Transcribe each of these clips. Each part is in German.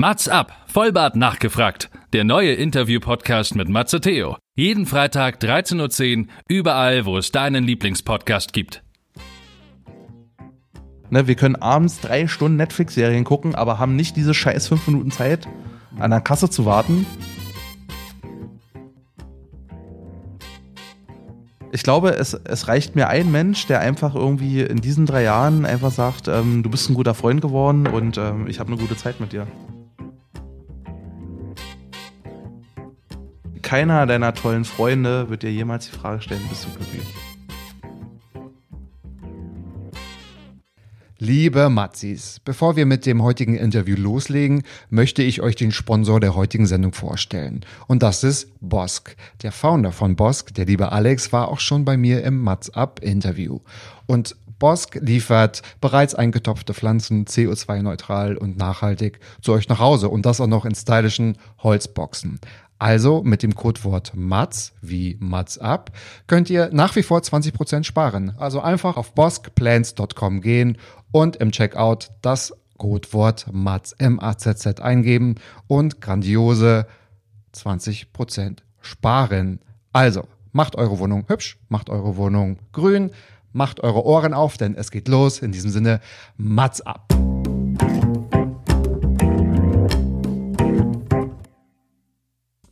Mats ab, Vollbart nachgefragt. Der neue Interview-Podcast mit Matze Theo. Jeden Freitag 13.10 Uhr, überall, wo es deinen Lieblingspodcast gibt. Ne, wir können abends drei Stunden Netflix-Serien gucken, aber haben nicht diese scheiß fünf Minuten Zeit, an der Kasse zu warten. Ich glaube, es, es reicht mir ein Mensch, der einfach irgendwie in diesen drei Jahren einfach sagt, ähm, du bist ein guter Freund geworden und ähm, ich habe eine gute Zeit mit dir. Keiner deiner tollen Freunde wird dir jemals die Frage stellen, bist du glücklich? Liebe Matzis, bevor wir mit dem heutigen Interview loslegen, möchte ich euch den Sponsor der heutigen Sendung vorstellen. Und das ist Bosk. Der Founder von Bosk, der liebe Alex, war auch schon bei mir im Matz Up Interview. Und Bosk liefert bereits eingetopfte Pflanzen CO2-neutral und nachhaltig zu euch nach Hause und das auch noch in stylischen Holzboxen. Also mit dem Codewort MATS wie MATS up könnt ihr nach wie vor 20% sparen. Also einfach auf boskplans.com gehen und im Checkout das Codewort MATS M-A-Z-Z eingeben und grandiose 20% sparen. Also macht eure Wohnung hübsch, macht eure Wohnung grün, macht eure Ohren auf, denn es geht los. In diesem Sinne, MATS ab.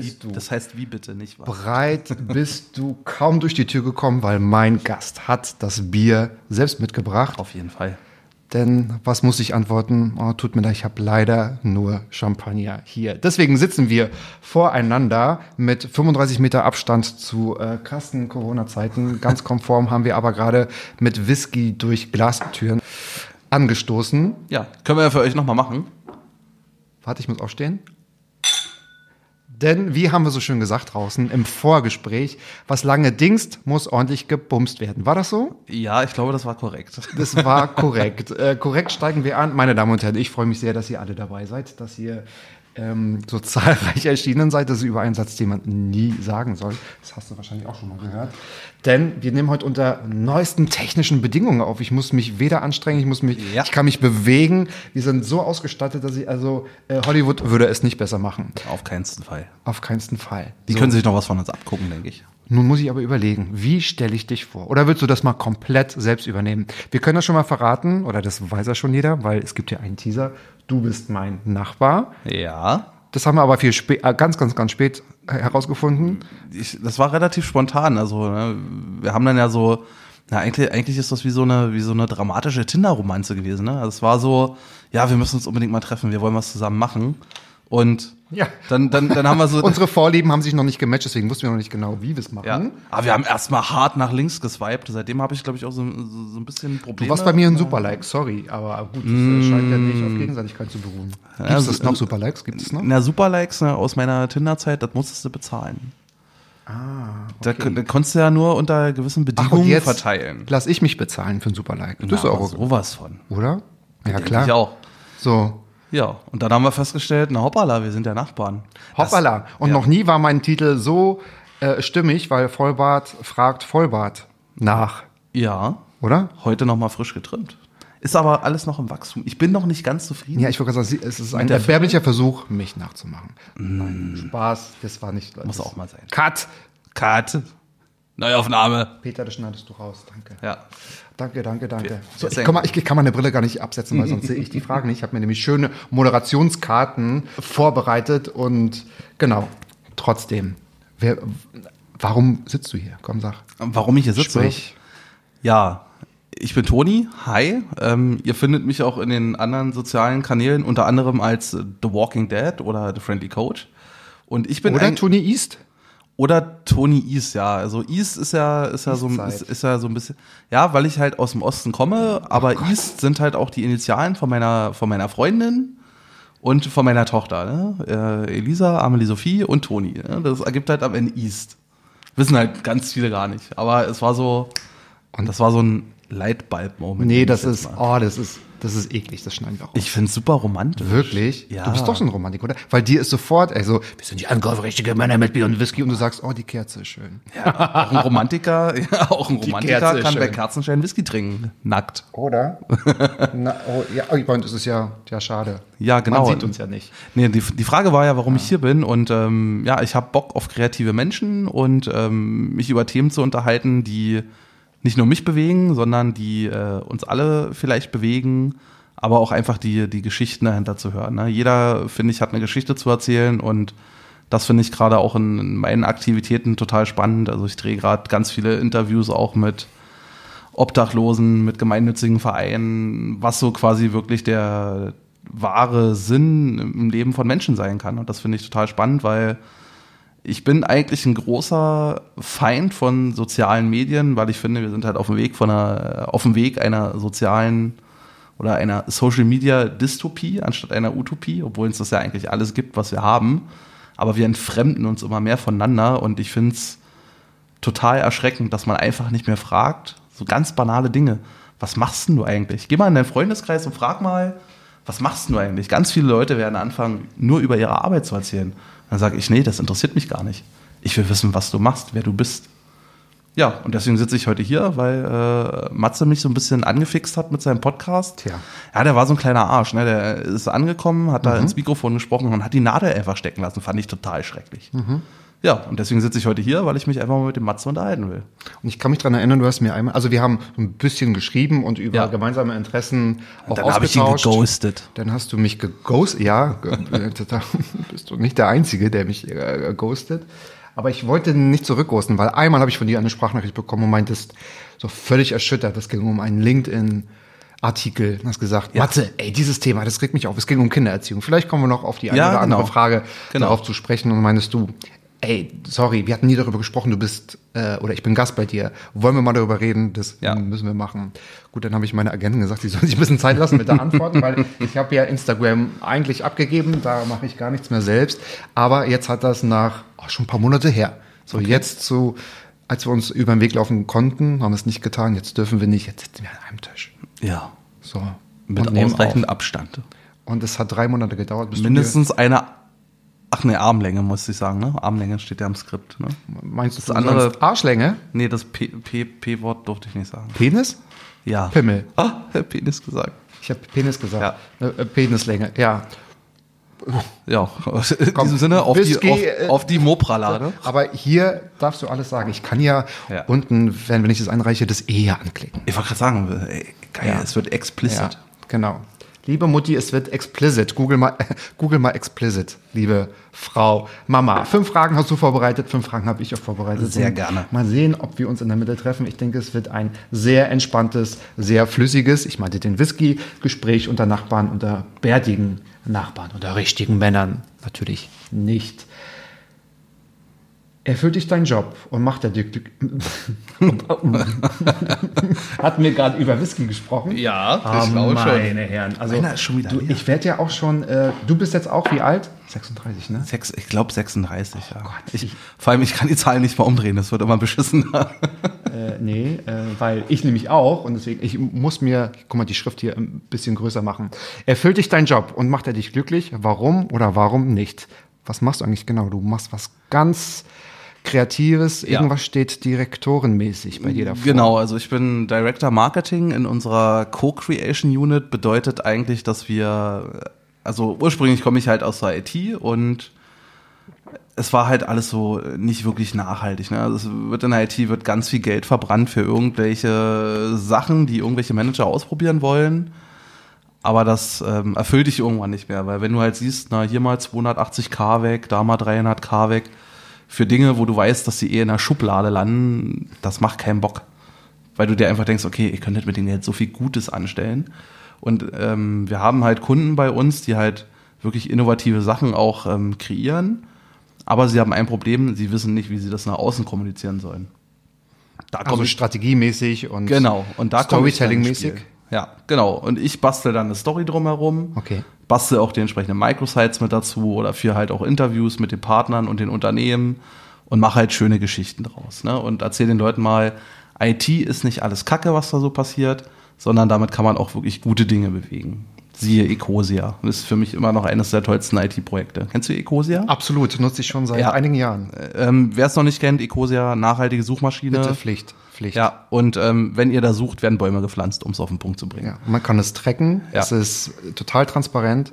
bist du. Das heißt, wie bitte, nicht wahr? Breit bist du kaum durch die Tür gekommen, weil mein Gast hat das Bier selbst mitgebracht. Auf jeden Fall. Denn was muss ich antworten? Oh, tut mir leid, ich habe leider nur Champagner hier. Deswegen sitzen wir voreinander mit 35 Meter Abstand zu äh, krassen Corona-Zeiten. Ganz konform haben wir aber gerade mit Whisky durch Glastüren angestoßen. Ja, können wir ja für euch nochmal machen. Warte, ich muss aufstehen. Denn, wie haben wir so schön gesagt draußen im Vorgespräch, was lange dingst, muss ordentlich gebumst werden. War das so? Ja, ich glaube, das war korrekt. Das war korrekt. äh, korrekt steigen wir an. Meine Damen und Herren, ich freue mich sehr, dass ihr alle dabei seid, dass ihr ähm, so zahlreich erschienen seid. Das ist über einen Satz, den man nie sagen soll. Das hast du wahrscheinlich auch schon mal gehört. Denn wir nehmen heute unter neuesten technischen Bedingungen auf. Ich muss mich weder anstrengen, ich muss mich, Ja. ich kann mich bewegen. Wir sind so ausgestattet, dass ich, also äh, Hollywood würde es nicht besser machen. Auf keinen Fall. Auf keinen Fall. Die So. können sich noch was von uns abgucken, denke ich. Nun muss ich aber überlegen, wie stelle ich dich vor? Oder willst du das mal komplett selbst übernehmen? Wir können das schon mal verraten, oder das weiß ja schon jeder, weil es gibt ja einen Teaser. Du bist mein Nachbar. Ja. Das haben wir aber viel spät, äh, ganz, ganz, ganz spät herausgefunden. Ich, das war relativ spontan. Also, ne, wir haben dann ja so, na, eigentlich, eigentlich ist das wie so eine, wie so eine dramatische Tinder-Romanze gewesen. Ne? Also es war so, ja, wir müssen uns unbedingt mal treffen, wir wollen was zusammen machen. Und Ja. dann, dann, dann haben wir so. Unsere Vorlieben haben sich noch nicht gematcht, deswegen wussten wir noch nicht genau, wie wir es machen. ja. Aber wir haben erstmal hart nach links geswiped. Seitdem habe ich, glaube ich, auch so, so, so ein bisschen Probleme. Du warst bei mir ein Superlike, sorry, aber gut, das äh, scheint ja nicht auf Gegenseitigkeit zu beruhen. Gibt es so- das noch, Superlikes? Gibt es noch? Na, Superlikes ne, aus meiner Tinder-Zeit, das musstest du bezahlen. Ah, Da, da konntest du ja nur unter gewissen Ach, Bedingungen jetzt verteilen. lass ich mich bezahlen für ein Superlike. Das ist Na, auch aber okay. sowas von. Oder? Ja, klar. Ich auch. So, Ja, und dann haben wir festgestellt, na hoppala, wir sind ja Nachbarn. Hoppala. Und ja. noch nie war mein Titel so äh, stimmig, weil Vollbart fragt Vollbart nach, Ja, oder? heute nochmal frisch getrimmt. Ist aber alles noch im Wachstum. Ich bin noch nicht ganz zufrieden. Ja, ich gerade sagen, es ist ein erbärmlicher Versuch, mich nachzumachen. Nein, Spaß, das war nicht. Muss das- auch mal sein. Cut! Cut. Neuaufnahme. Peter, das schneidest du raus. Danke. Ja. Danke, danke, danke. So, ich, kann mal, ich kann meine Brille gar nicht absetzen, weil sonst sehe ich die Fragen nicht. Ich habe mir nämlich schöne Moderationskarten vorbereitet und genau, trotzdem. Wer, warum sitzt du hier? Komm, sag. Warum ich hier sitze? Sprich. Ja, ich bin Toni. Hi. Ähm, ihr findet mich auch in den anderen sozialen Kanälen, unter anderem als The Walking Dead oder The Friendly Coach. Und ich bin Oder Tony East? Oder Tony East, ja. Also East ist ja, ist ja so, ist, ist ja so ein bisschen, ja, weil ich halt aus dem Osten komme, aber East sind halt auch die Initialen von meiner, von meiner Freundin. und von meiner Tochter, ne? Äh, Elisa, Amelie Sophie und Toni. Ne? Das ergibt halt am Ende East. Wissen halt ganz viele gar nicht. Aber es war so, und das war so ein Lightbulb-Moment. Nee, das ist, oh, das ist, das ist eklig, das schneiden wir raus. Ich find's super romantisch. Wirklich? Ja. Du bist doch so ein Romantik, oder? Weil dir ist sofort, also, wir sind die ankaufrichtige Männer mit Bier und Whisky und du sagst, oh, die Kerze ist schön. Auch ein Romantiker, ja, auch ein Romantiker kann bei. Kerzenschein Whisky trinken. Nackt. Oder? Na, oh, ja, oh, ich meine, das ist ja, ja schade. Ja, genau. Man sieht uns ja nicht. Nee, die, die Frage war ja, warum ich hier bin. Und ähm, ja, ich habe Bock auf kreative Menschen und ähm, mich über Themen zu unterhalten, die nicht nur mich bewegen, sondern die äh, uns alle vielleicht bewegen, aber auch einfach die, die Geschichten dahinter zu hören. Ne? Jeder, finde ich, hat eine Geschichte zu erzählen und das finde ich gerade auch in, in meinen Aktivitäten total spannend. Also ich drehe gerade ganz viele Interviews auch mit Obdachlosen, mit gemeinnützigen Vereinen, was so quasi wirklich der wahre Sinn im Leben von Menschen sein kann. Und das finde ich total spannend, weil ich bin eigentlich ein großer Feind von sozialen Medien, weil ich finde, wir sind halt auf dem Weg von einer, auf dem Weg einer sozialen oder einer Social Media Dystopie anstatt einer Utopie, obwohl es das ja eigentlich alles gibt, was wir haben. Aber wir entfremden uns immer mehr voneinander und ich finde es total erschreckend, dass man einfach nicht mehr fragt, so ganz banale Dinge. Was machst denn du eigentlich? Geh mal in deinen Freundeskreis und frag mal, was machst du eigentlich? Ganz viele Leute werden anfangen, nur über ihre Arbeit zu erzählen. Dann sage ich, nee, das interessiert mich gar nicht. Ich will wissen, was du machst, wer du bist. Ja, und deswegen sitze ich heute hier, weil äh, Matze mich so ein bisschen angefixt hat mit seinem Podcast. Tja. Ja, der war so ein kleiner Arsch. Ne? Der ist angekommen, hat da ins Mikrofon gesprochen und hat die Nadel einfach stecken lassen. Fand ich total schrecklich. Ja, und deswegen sitze ich heute hier, weil ich mich einfach mal mit dem Matze unterhalten will. Und ich kann mich dran erinnern, du hast mir einmal, also wir haben ein bisschen geschrieben und über Ja. gemeinsame Interessen auch Dann habe ich ihn ausgetauscht. geghostet. Dann hast du mich geghostet. Ja, ge- äh, da bist du nicht der Einzige, der mich äh, ghostet. Aber ich wollte nicht zurückghosten, weil einmal habe ich von dir eine Sprachnachricht bekommen und meintest, so völlig erschüttert, das ging um einen LinkedIn-Artikel und hast gesagt, Matze, ey, dieses Thema, das regt mich auf, es ging um Kindererziehung. Vielleicht kommen wir noch auf die eine Ja, oder andere genau. Frage Genau. darauf zu sprechen und meinst du, ey, sorry, wir hatten nie darüber gesprochen, du bist, äh, oder ich bin Gast bei dir. Wollen wir mal darüber reden? Das Ja. müssen wir machen. Gut, dann habe ich meine Agentin gesagt, sie soll sich ein bisschen Zeit lassen mit der Antwort, weil ich habe ja Instagram eigentlich abgegeben, da mache ich gar nichts mehr selbst. Aber jetzt hat das nach oh, schon ein paar Monate her. So jetzt so, als wir uns über den Weg laufen konnten, haben wir es nicht getan. Jetzt dürfen wir nicht. Jetzt sitzen wir an einem Tisch. Ja, So mit ausreichend auf. Abstand. Und es hat drei Monate gedauert, bis Mindestens eine, ach ne, Armlänge muss ich sagen, ne? Armlänge steht ja im Skript, ne? meinst du das andere- Arschlänge, Nee, das P- P- P-Wort durfte ich nicht sagen. Penis, Ja. Pimmel. Ah, Penis gesagt. Ich habe Penis gesagt. Äh, äh, Penislänge, ja. Ja, in diesem Sinne auf die, auf, äh, auf die Mopralade. Aber hier darfst du alles sagen. Ich kann ja, Ja. unten, wenn, wenn ich das einreiche, das Ehe anklicken. Ich wollte gerade sagen, ey, geil, Ja. es wird explicit. Ja, genau. Liebe Mutti, es wird explicit. Google mal, Google mal explicit, liebe Frau, Mama. Fünf Fragen hast du vorbereitet, fünf Fragen habe ich auch vorbereitet. Sehr Und gerne. Mal sehen, ob wir uns in der Mitte treffen. Ich denke, es wird ein sehr entspanntes, sehr flüssiges, ich meinte den Whisky-Gespräch unter Nachbarn, unter bärtigen Nachbarn, unter richtigen Männern. Natürlich nicht. Erfüllt dich dein Job und macht er dir Glück. Hatten wir gerade über Whisky gesprochen? Ja, Ah, ich glaube schon. meine Herren. Also, Meiner ist schon wieder du, leer. ich werde ja auch schon, äh, du bist jetzt auch wie alt? 36, ne? Sechs, ich glaube 36, ja. Gott, ich, ich- vor allem, ich kann die Zahlen nicht mal umdrehen, das wird immer beschissener. Äh, nee, äh, weil ich nämlich auch und deswegen, ich muss mir, guck mal, die Schrift hier ein bisschen größer machen. Erfüllt dich dein Job und macht er dich glücklich? Warum oder warum nicht? Was machst du eigentlich genau? Du machst was ganz Kreatives, Ja. irgendwas steht direktorenmäßig bei dir davor. Genau, also ich bin Director Marketing in unserer Co-Creation Unit. Bedeutet eigentlich, dass wir, also ursprünglich komme ich halt aus der IT und es war halt alles so nicht wirklich nachhaltig. Ne? Also es wird in der IT wird ganz viel Geld verbrannt für irgendwelche Sachen, die irgendwelche Manager ausprobieren wollen. Aber das ähm, erfüllt dich irgendwann nicht mehr, weil wenn du halt siehst, na hier mal 280k weg, da mal 300k weg, für Dinge, wo du weißt, dass sie eh in der Schublade landen, das macht keinen Bock. Weil du dir einfach denkst, okay, ihr könntet mit denen jetzt so viel Gutes anstellen. Und ähm, wir haben halt Kunden bei uns, die halt wirklich innovative Sachen auch ähm, kreieren, aber sie haben ein Problem, sie wissen nicht, wie sie das nach außen kommunizieren sollen. Da Also ich strategiemäßig und Genau, und da Storytelling-mäßig. Ja, genau. Und ich bastel dann eine Story drumherum. Okay. Bastel auch die entsprechenden Microsites mit dazu oder für halt auch Interviews mit den Partnern und den Unternehmen und mache halt schöne Geschichten draus. Ne? Und erzähle den Leuten mal, IT ist nicht alles Kacke, was da so passiert, sondern damit kann man auch wirklich gute Dinge bewegen. Siehe Ecosia. Das ist für mich immer noch eines der tollsten IT-Projekte. Kennst du Ecosia? Absolut, nutze ich schon seit Ja. einigen Jahren. Ähm, Wer es noch nicht kennt, Ecosia, nachhaltige Suchmaschine. Bitte Pflicht. Pflicht. Ja, und ähm, wenn ihr da sucht, werden Bäume gepflanzt, um es auf den Punkt zu bringen. Ja, man kann es tracken, Ja. es ist total transparent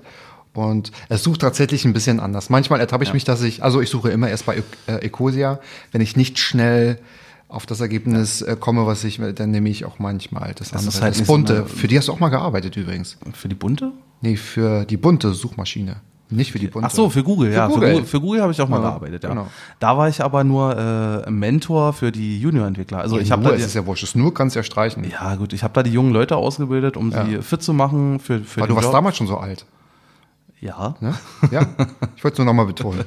und es sucht tatsächlich ein bisschen anders. Manchmal ertappe ich mich, dass ich, also ich suche immer erst bei äh, Ecosia, wenn ich nicht schnell auf das Ergebnis äh, komme, was ich, dann nehme ich auch manchmal das, andere, ist halt das so bunte. eine- für die hast du auch mal gearbeitet übrigens. Für die bunte? Nee, für die bunte Suchmaschine, nicht für die bunte. Ach so, für Google, Für ja. Google. Für Google, für Google habe ich auch mal Ja, gearbeitet, ja. genau. Da war ich aber nur äh, Mentor für die Junior-Entwickler. Also ich habe da nur, die, es ist ja wurscht, das nur kannst du ja streichen. ja gut, ich habe da die jungen Leute ausgebildet, um sie fit zu machen für, für Weil du warst Job. damals schon so alt. Ja, Ne? Ja, ich wollte es nur nochmal betonen.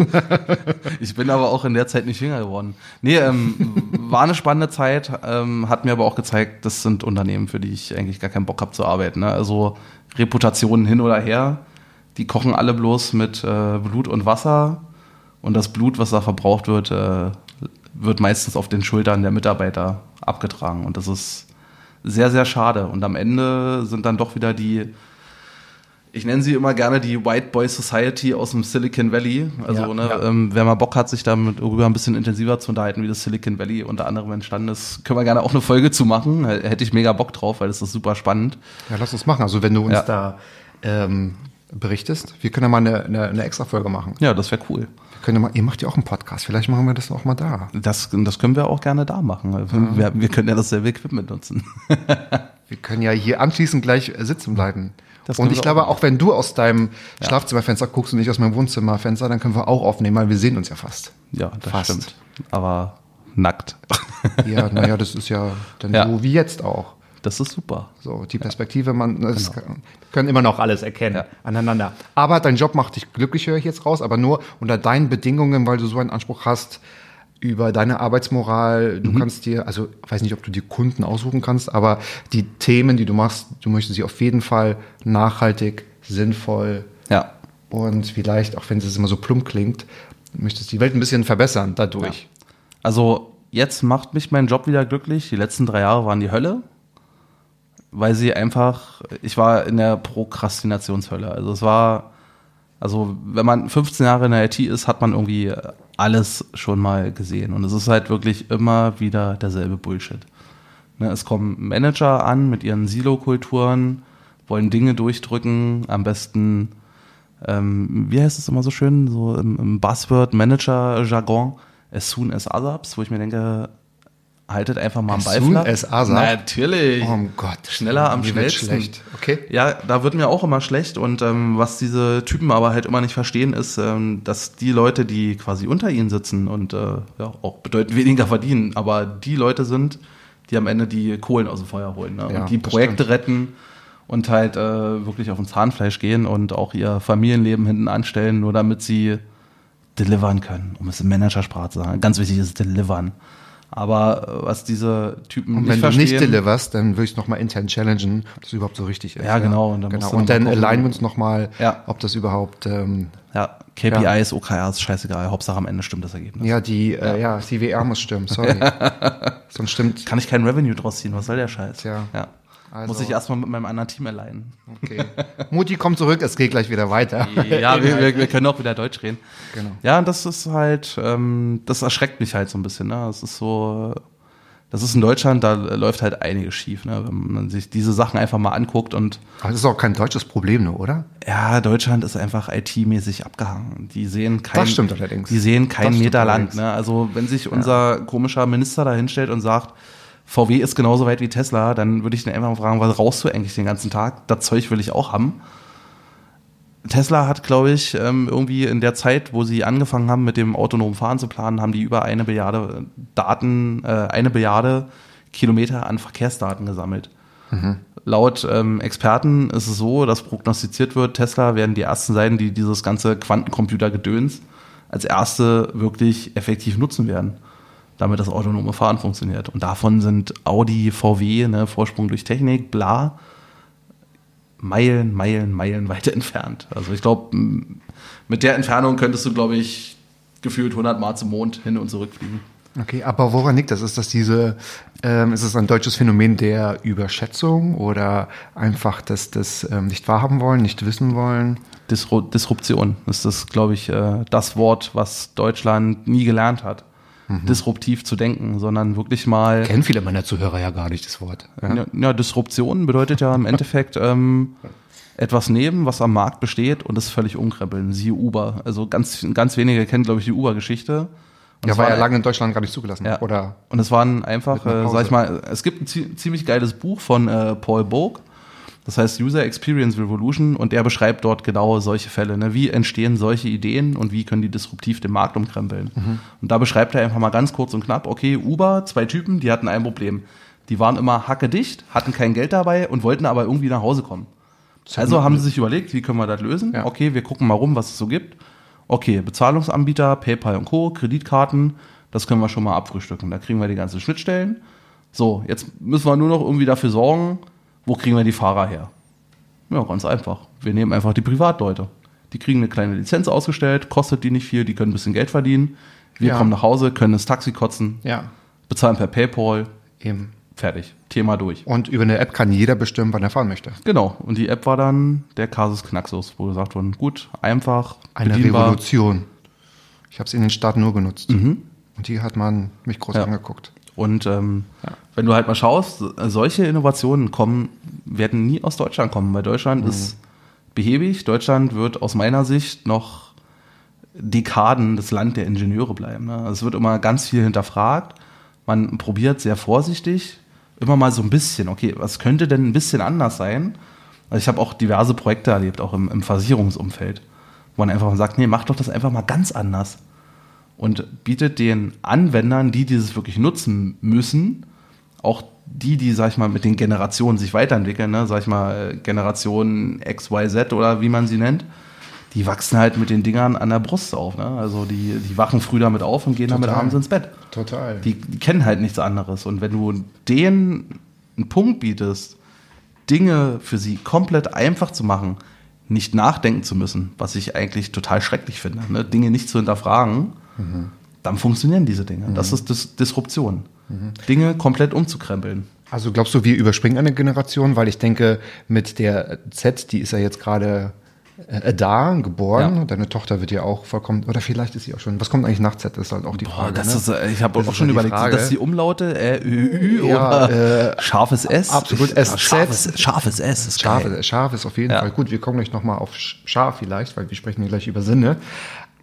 ich bin aber auch in der Zeit nicht jünger geworden. Nee, ähm, war eine spannende Zeit, ähm, hat mir aber auch gezeigt, das sind Unternehmen, für die ich eigentlich gar keinen Bock habe zu arbeiten. Ne? Also Reputationen hin oder her, die kochen alle bloß mit äh, Blut und Wasser und das Blut, was da verbraucht wird, äh, wird meistens auf den Schultern der Mitarbeiter abgetragen und das ist sehr, sehr schade. Und am Ende sind dann doch wieder die ich nenne sie immer gerne die White Boy Society aus dem Silicon Valley. Also, Ja, ne, ja. Ähm, wer mal Bock hat, sich damit darüber ein bisschen intensiver zu unterhalten, wie das Silicon Valley unter anderem entstanden ist, können wir gerne auch eine Folge zu machen. Hätte ich mega Bock drauf, weil das ist super spannend. Ja, lass uns machen. Also wenn du uns Ja. da ähm, berichtest, wir können ja mal eine, eine, eine extra Folge machen. Ja, das wäre cool. Können ja mal, ihr macht ja auch einen Podcast, vielleicht machen wir das auch mal da. Das, das können wir auch gerne da machen. Wir, wir können ja dasselbe Equipment nutzen. Wir können ja hier anschließend gleich äh, sitzen bleiben. Das und ich glaube, auch wenn du aus deinem Schlafzimmerfenster guckst und nicht aus meinem Wohnzimmerfenster, dann können wir auch aufnehmen, weil wir sehen uns ja fast. Ja, das Fast. stimmt. Aber nackt. Ja, naja, das ist ja dann Ja. so wie jetzt auch. Das ist super. So, die Perspektive, man das kann, können immer noch alles erkennen Genau. Ja. aneinander. Aber dein Job macht dich glücklich, höre ich jetzt raus, aber nur unter deinen Bedingungen, weil du so einen Anspruch hast über deine Arbeitsmoral. Mhm. Du kannst dir, also ich weiß nicht, ob du die Kunden aussuchen kannst, aber die Themen, die du machst, du möchtest sie auf jeden Fall nachhaltig, sinnvoll Ja. und vielleicht, auch wenn es immer so plump klingt, möchtest die Welt ein bisschen verbessern dadurch. Also jetzt macht mich mein Job wieder glücklich. Die letzten drei Jahre waren die Hölle, weil sie einfach, ich war in der Prokrastinationshölle. Also es war, also wenn man 15 Jahre in der IT ist, hat man irgendwie alles schon mal gesehen. Und es ist halt wirklich immer wieder derselbe Bullshit. Ne, es kommen Manager an mit ihren Silo-Kulturen, wollen Dinge durchdrücken, am besten, ähm, wie heißt es immer so schön, so im, im Buzzword-Manager-Jargon, as soon as others, wo ich mir denke, haltet einfach mal am Ball soon as other? Natürlich. Oh Gott. Schneller am Mir schnellsten. schlecht. Okay. Ja, da wird mir auch immer schlecht und ähm, was diese Typen aber halt immer nicht verstehen, ist, ähm, dass die Leute, die quasi unter ihnen sitzen und äh, ja, auch bedeutend weniger verdienen, aber die Leute sind, die am Ende die Kohlen aus dem Feuer holen ne? Ja, und die Projekte retten und halt äh, wirklich auf den Zahnfleisch gehen und auch ihr Familienleben hinten anstellen, nur damit sie delivern können, um es in Managersprache zu sagen. Ganz wichtig ist delivern. Aber äh, was diese Typen Und nicht wenn du verstehen, nicht deliverst, dann würde ich es nochmal intern challengen, ob das überhaupt so richtig ist. Ja, genau, und dann genau. Und dann alignen wir uns nochmal, Ja. ob das überhaupt, ähm, Ja, KPIs, OKRs, scheißegal. Hauptsache am Ende stimmt das Ergebnis. ja, die, ja. Äh, ja, CWR muss stimmen, sorry. Sonst stimmt. Kann ich kein Revenue draus ziehen? Was soll der Scheiß? Tja. Ja. Also- Muss ich erstmal mit meinem anderen Team allein. Okay. Mutti kommt zurück, es geht gleich wieder weiter. Ja, wir, wir, wir können auch wieder Deutsch reden. Genau. Ja, und das ist halt, ähm, das erschreckt mich halt so ein bisschen. Ne? Das ist so, das ist in Deutschland, da läuft halt einiges schief, ne? wenn man sich diese Sachen einfach mal anguckt und Aber das ist auch kein deutsches Problem, nur, oder? ja, Deutschland ist einfach IT-mäßig abgehangen. Die sehen kein, Das stimmt allerdings. Die sehen kein Meter Land. Ne? Also wenn sich unser komischer Minister da hinstellt und sagt, VW ist genauso weit wie Tesla, dann würde ich den einfach mal fragen, was rauchst du eigentlich den ganzen Tag? Das Zeug will ich auch haben. Tesla hat, glaube ich, ähm, irgendwie in der Zeit, wo sie angefangen haben, mit dem autonomen Fahren zu planen, haben die über eine Billiarde Daten, äh, eine Billiarde Kilometer an Verkehrsdaten gesammelt. Laut ähm, Experten ist es so, dass prognostiziert wird, Tesla werden die ersten sein, die dieses ganze Quantencomputer-Gedöns als erste wirklich effektiv nutzen werden. Damit das autonome Fahren funktioniert. Und davon sind Audi, VW, ne, Vorsprung durch Technik, bla, Meilen, Meilen, Meilen weiter entfernt. Also ich glaube, mit der Entfernung könntest du, glaube ich, gefühlt 100 Mal zum Mond hin und zurück fliegen. Okay, aber woran liegt das? Ist das diese, ähm, ist es ein deutsches Phänomen der Überschätzung oder einfach das, das ähm, nicht wahrhaben wollen, nicht wissen wollen? Disru Disruption ist das, glaube ich, äh, das Wort, was Deutschland nie gelernt hat. Mhm. Disruptiv zu denken, sondern wirklich mal. Kennen viele meiner Zuhörer ja gar nicht das Wort. Ja, ja, ja Disruption bedeutet ja im Endeffekt ähm, etwas nehmen, was am Markt besteht und es völlig umkrempeln. Siehe Uber. Also ganz, ganz wenige kennen, glaube ich, die Uber-Geschichte. Und ja, war ja lange in Deutschland gar nicht zugelassen. Ja. Oder und es waren einfach, äh, sag ich mal, es gibt ein ziemlich geiles Buch von äh, Paul Bogue. Das heißt User Experience Revolution und der beschreibt dort genau solche Fälle. Ne? Wie entstehen solche Ideen und wie können die disruptiv den Markt umkrempeln? Mhm. Und da beschreibt er einfach mal ganz kurz und knapp, okay, Uber, zwei Typen, die hatten ein Problem. Die waren immer hackedicht, hatten kein Geld dabei und wollten aber irgendwie nach Hause kommen. Also haben sie sich überlegt, wie können wir das lösen? Ja. Okay, wir gucken mal rum, was es so gibt okay, Bezahlungsanbieter, PayPal und Co., Kreditkarten, das können wir schon mal abfrühstücken. Da kriegen wir die ganzen Schnittstellen. So, jetzt müssen wir nur noch irgendwie dafür sorgen, wo kriegen wir die Fahrer her? Ja, ganz einfach. Wir nehmen einfach die Privatleute. Die kriegen eine kleine Lizenz ausgestellt, kostet die nicht viel, die können ein bisschen Geld verdienen. Wir ja. kommen nach Hause, können das Taxi kotzen, ja. bezahlen per PayPal. Eben. Fertig. Thema durch. Und über eine App kann jeder bestimmen, wann er fahren möchte. Genau. Und die App war dann der Casus Knaxus, wo gesagt wurde, gut, einfach. Eine bedienbar. Revolution. Ich habe es in den Staaten nur genutzt. Mhm. Und hier hat man mich groß ja. angeguckt. Und ähm, ja. wenn du halt mal schaust, solche Innovationen kommen, werden nie aus Deutschland kommen, weil Deutschland mhm. ist behäbig. Deutschland wird aus meiner Sicht noch Dekaden das Land der Ingenieure bleiben. Ne? Also es wird immer ganz viel hinterfragt. Man probiert sehr vorsichtig, immer mal so ein bisschen, okay, was könnte denn ein bisschen anders sein? Also ich habe auch diverse Projekte erlebt, auch im, im Versicherungsumfeld, wo man einfach sagt, nee, mach doch das einfach mal ganz anders. Und bietet den Anwendern, die dieses wirklich nutzen müssen, auch die, die, sag ich mal, mit den Generationen sich weiterentwickeln, ne, sag ich mal, Generation XYZ oder wie man sie nennt, die wachsen halt mit den Dingern an der Brust auf. Ne? Also die, die wachen früh damit auf und gehen Total. damit abends ins Bett. Total. Die, die, kennen halt nichts anderes. Und wenn du denen einen Punkt bietest, Dinge für sie komplett einfach zu machen, nicht nachdenken zu müssen, was ich eigentlich total schrecklich finde, ne? Dinge nicht zu hinterfragen, mhm. dann funktionieren diese Dinge. Mhm. Das ist Dis Disruption. Mhm. Dinge komplett umzukrempeln. Also glaubst du, wir überspringen eine Generation, weil ich denke, mit der Z, die ist ja jetzt gerade äh, da geboren. Ja. Deine Tochter wird ja auch vollkommen, oder vielleicht ist sie auch schon. Was kommt eigentlich nach Z? Ist halt auch die Boah, Frage. Das ne? ist, äh, ich habe auch schon überlegt, Frage. dass die Umlaute äh, Ü, Ü ja, oder äh, scharfes S. Absolut S. Scharfes, scharfes S. Ist scharfes, scharfes auf jeden ja. Fall. Gut, wir kommen gleich nochmal auf scharf vielleicht, weil wir sprechen gleich über Sinne.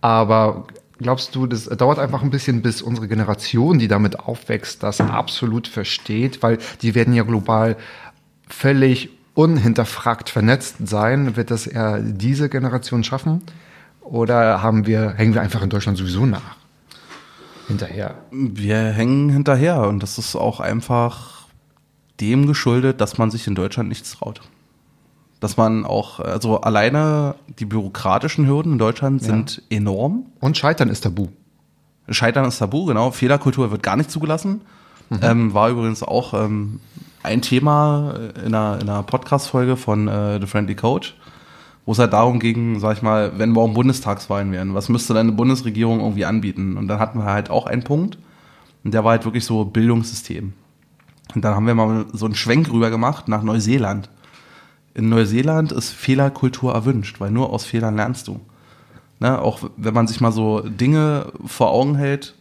Aber Glaubst du, das dauert einfach ein bisschen, bis unsere Generation, die damit aufwächst, das absolut versteht, weil die werden ja global völlig unhinterfragt vernetzt sein. Wird das eher diese Generation schaffen? Oder haben wir, hängen wir einfach in Deutschland sowieso nach? Hinterher. Wir hängen hinterher und das ist auch einfach dem geschuldet, dass man sich in Deutschland nichts traut. Dass man auch, also alleine die bürokratischen Hürden in Deutschland ja. sind enorm. Und Scheitern ist tabu. Scheitern ist tabu, genau. Fehlerkultur wird gar nicht zugelassen. Mhm. Ähm, war übrigens auch ähm, ein Thema in einer, in einer Podcast-Folge von äh, The Friendly Coach, wo es halt darum ging, sag ich mal, wenn morgen Bundestagswahlen wären, was müsste deine Bundesregierung irgendwie anbieten? Und dann hatten wir halt auch einen Punkt, und der war halt wirklich so Bildungssystem. Und dann haben wir mal so einen Schwenk rüber gemacht nach Neuseeland. In Neuseeland ist Fehlerkultur erwünscht, weil nur aus Fehlern lernst du. Ne, auch wenn man sich mal so Dinge vor Augen hält,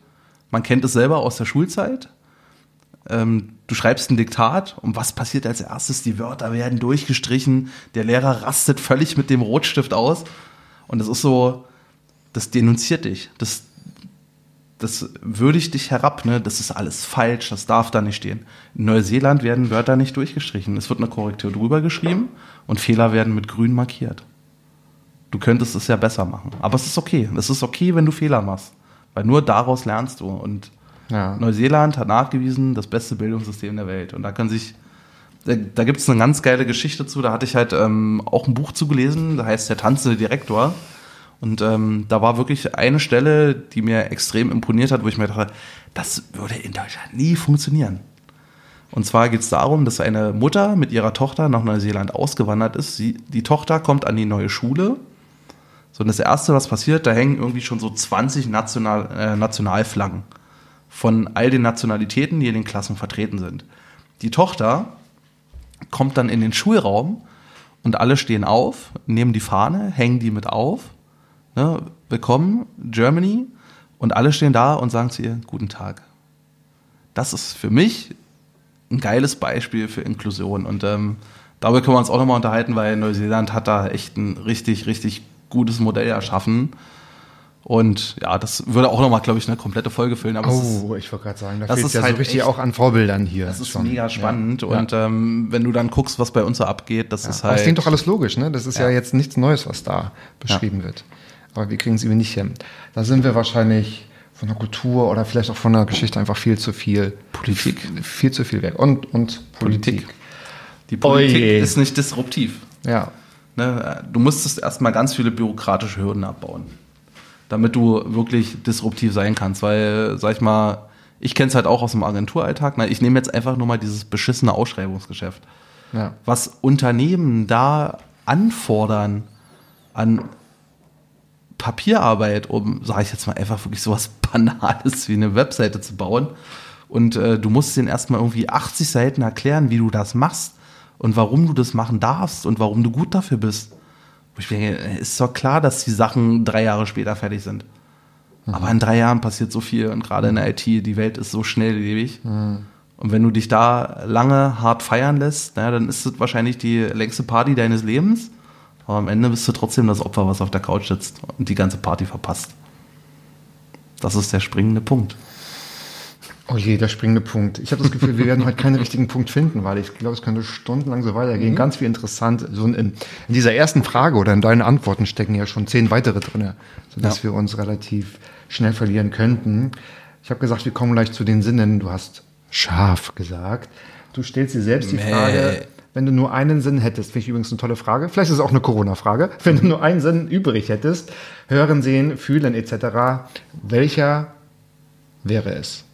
man kennt es selber aus der Schulzeit, ähm, du schreibst ein Diktat und was passiert als erstes? Die Wörter werden durchgestrichen, der Lehrer rastet völlig mit dem Rotstift aus und das ist so, das denunziert dich, das, das würdigt dich herab, ne? das ist alles falsch, das darf da nicht stehen. In Neuseeland werden Wörter nicht durchgestrichen, es wird eine Korrektur drüber geschrieben und Fehler werden mit grün markiert. Du könntest es ja besser machen, aber es ist okay, es ist okay, wenn du Fehler machst, weil nur daraus lernst du und ja. Neuseeland hat nachgewiesen, das beste Bildungssystem der Welt. Und da kann sich, da, da gibt es eine ganz geile Geschichte zu. Da hatte ich halt ähm, auch ein Buch zugelesen, da heißt Der tanzende Direktor. Und ähm, da war wirklich eine Stelle, die mir extrem imponiert hat, wo ich mir dachte, Das würde in Deutschland nie funktionieren. Und zwar geht es darum, dass eine Mutter mit ihrer Tochter nach Neuseeland ausgewandert ist. Sie, die Tochter kommt an die neue Schule. So, und das Erste, was passiert, da hängen irgendwie schon so 20 National, äh, Nationalflaggen von all den Nationalitäten, die in den Klassen vertreten sind. Die Tochter kommt dann in den Schulraum und alle stehen auf, nehmen die Fahne, hängen die mit auf. Ne, willkommen, Germany. Und alle stehen da und sagen zu ihr, guten Tag. Das ist für mich ein geiles Beispiel für Inklusion. Und ähm, darüber können wir uns auch nochmal unterhalten, weil Neuseeland hat da echt ein richtig, richtig gutes Modell erschaffen. Und ja, das würde auch nochmal, glaube ich, eine komplette Folge füllen. Aber oh, ist, ich wollte gerade sagen, da fehlt ist ja halt so richtig echt, auch an Vorbildern hier. Das ist schon. mega spannend. Ja. Und ähm, wenn du dann guckst, was bei uns so abgeht, das Ja. ist Aber halt. das klingt doch alles logisch, ne? Das ist ja, Ja. jetzt nichts Neues, was da beschrieben wird. Aber wir kriegen es irgendwie nicht hin. Da sind wir wahrscheinlich von der Kultur oder vielleicht auch von der Geschichte einfach viel zu viel Politik. Viel zu viel weg. Und, und Politik. Die Politik Oje. ist nicht disruptiv. Ja. Ne? Du musstest erstmal ganz viele bürokratische Hürden abbauen, damit du wirklich disruptiv sein kannst. Weil, sag ich mal, ich kenne es halt auch aus dem Agenturalltag. Ne? Ich nehme jetzt einfach nur mal dieses beschissene Ausschreibungsgeschäft. Ja. Was Unternehmen da anfordern an Papierarbeit, um, sage ich jetzt mal, einfach wirklich sowas Banales wie eine Webseite zu bauen. Und äh, du musst denen erstmal irgendwie 80 Seiten erklären, wie du das machst und warum du das machen darfst und warum du gut dafür bist. Wo ich denke, äh, ist doch klar, dass die Sachen drei Jahre später fertig sind. Aber in drei Jahren passiert so viel und gerade in der IT, die Welt ist so schnelllebig. Und wenn du dich da lange hart feiern lässt, na, dann ist es wahrscheinlich die längste Party deines Lebens. Aber am Ende bist du trotzdem das Opfer, was auf der Couch sitzt und die ganze Party verpasst. Das ist der springende Punkt. Oh je, der springende Punkt. Ich habe das Gefühl, wir werden heute keinen richtigen Punkt finden, weil ich glaube, es könnte stundenlang so weitergehen. Ganz viel interessant. So in, in dieser ersten Frage oder in deinen Antworten stecken ja schon zehn weitere drin, sodass Ja. wir uns relativ schnell verlieren könnten. Ich habe gesagt, wir kommen gleich zu den Sinnen. Du hast scharf gesagt. Du stellst dir selbst die. Frage, wenn du nur einen Sinn hättest, finde ich übrigens eine tolle Frage. Vielleicht ist es auch eine Corona-Frage. Wenn du nur einen Sinn übrig hättest, hören, sehen, fühlen etc., welcher wäre es?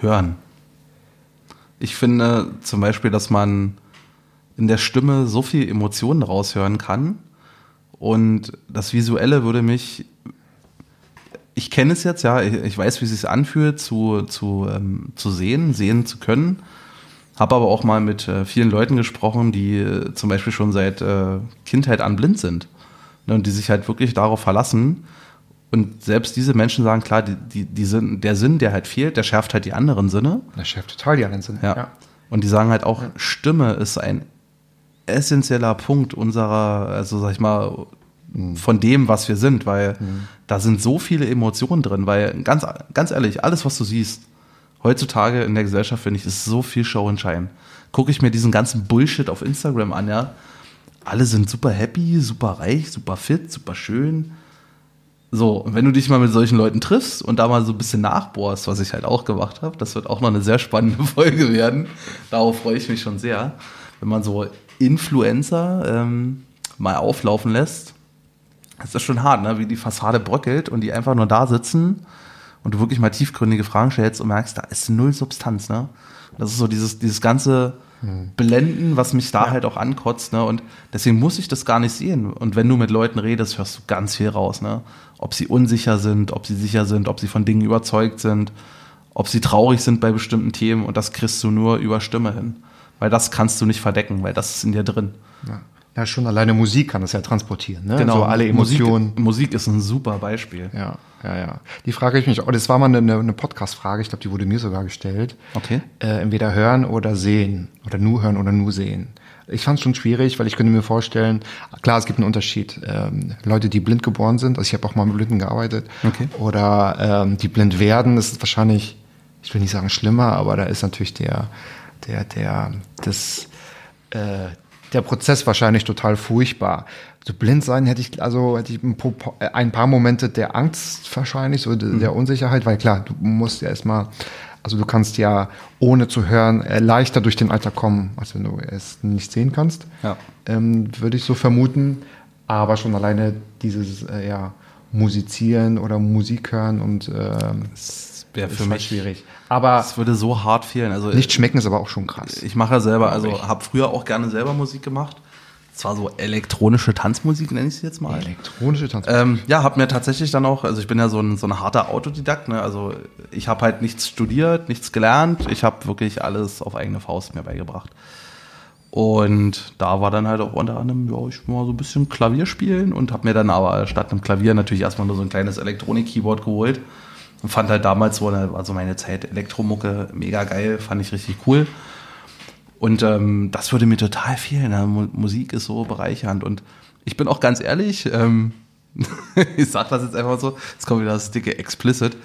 Hören. Ich finde zum Beispiel, dass man in der Stimme so viel Emotionen raushören kann. Und das Visuelle würde mich. Ich kenne es jetzt, ja, ich, weiß, wie es sich anfühlt, zu, zu, ähm, zu sehen, sehen zu können. Habe aber auch mal mit äh, vielen Leuten gesprochen, die äh, zum Beispiel schon seit äh, Kindheit an blind sind. Ne, und die sich halt wirklich darauf verlassen. Und selbst diese Menschen sagen, klar, die, die, die Sinn, der Sinn, der halt fehlt, der schärft halt die anderen Sinne. Das schärft total die anderen Sinn. Ja. Und die sagen halt auch, Stimme ist ein essentieller Punkt unserer, also sag ich mal, von dem, was wir sind, weil da sind so viele Emotionen drin, weil ganz, ganz ehrlich, alles, was du siehst, heutzutage in der Gesellschaft, finde ich, ist so viel Show und Schein. Gucke ich mir diesen ganzen Bullshit auf Instagram an, ja. Alle sind super happy, super reich, super fit, super schön. So, und wenn du dich mal mit solchen Leuten triffst und da mal so ein bisschen nachbohrst, was ich halt auch gemacht habe, das wird auch noch eine sehr spannende Folge werden. Darauf freue ich mich schon sehr. Wenn man so Influencer ähm, mal auflaufen lässt, das ist schon hart, ne? wie die Fassade bröckelt und die einfach nur da sitzen und du wirklich mal tiefgründige Fragen stellst und merkst, da ist null Substanz. Ne? Das ist so dieses, dieses ganze Blenden, was mich da halt auch ankotzt. Ne? Und deswegen muss ich das gar nicht sehen. Und wenn du mit Leuten redest, hörst du ganz viel raus. Ne? Ob sie unsicher sind, ob sie sicher sind, ob sie von Dingen überzeugt sind, ob sie traurig sind bei bestimmten Themen. Und das kriegst du nur über Stimme hin. Weil das kannst du nicht verdecken, weil das ist in dir drin. Ja. ja, schon alleine Musik kann das ja transportieren. Ne? Genau. So alle Emotionen. Musik, Musik ist ein super Beispiel. Ja, ja, ja. Die frage ich mich auch. Das war mal eine, eine Podcast-Frage. Ich glaube, die wurde mir sogar gestellt. Okay. Äh, entweder hören oder sehen. Oder nur hören oder nur sehen. Ich fand es schon schwierig, weil ich könnte mir vorstellen, klar, es gibt einen Unterschied. Ähm, Leute, die blind geboren sind, also ich habe auch mal mit Blinden gearbeitet, Okay. oder ähm, die blind werden, das ist wahrscheinlich, ich will nicht sagen schlimmer, aber da ist natürlich der, der, der, das, äh, der Prozess wahrscheinlich total furchtbar. So blind sein hätte ich, also hätte ich ein ein paar Momente der Angst wahrscheinlich, so der, der Unsicherheit, weil klar, du musst ja erstmal, also du kannst ja ohne zu hören äh, leichter durch den Alltag kommen, als wenn du es nicht sehen kannst. Ja. Ähm, würde ich so vermuten. Aber schon alleine dieses, äh, ja, Musizieren oder Musik hören und ähm, wäre für mich schwierig. Aber Das würde so hart fehlen. Also nicht schmecken ist aber auch schon krass. ich mache ja selber, also habe früher auch gerne selber Musik gemacht. Zwar so elektronische Tanzmusik, nenne ich sie jetzt mal. Elektronische Tanz. Ähm, ja, habe mir tatsächlich dann auch, also ich bin ja so ein, so ein harter Autodidakt, ne? also ich habe halt nichts studiert, nichts gelernt, ich habe wirklich alles auf eigene Faust mir beigebracht. Und da war dann halt auch unter anderem, ja, ich will mal so ein bisschen Klavier spielen und habe mir dann aber statt einem Klavier natürlich erstmal nur so ein kleines Elektronik-Keyboard geholt und fand halt damals so, eine, also meine Zeit Elektromucke mega geil, fand ich richtig cool. Und ähm, das würde mir total fehlen. Ne? Mu- Musik ist so bereichernd. Und ich bin auch ganz ehrlich, ähm, ich sag das jetzt einfach so, jetzt kommt wieder das dicke Explicit.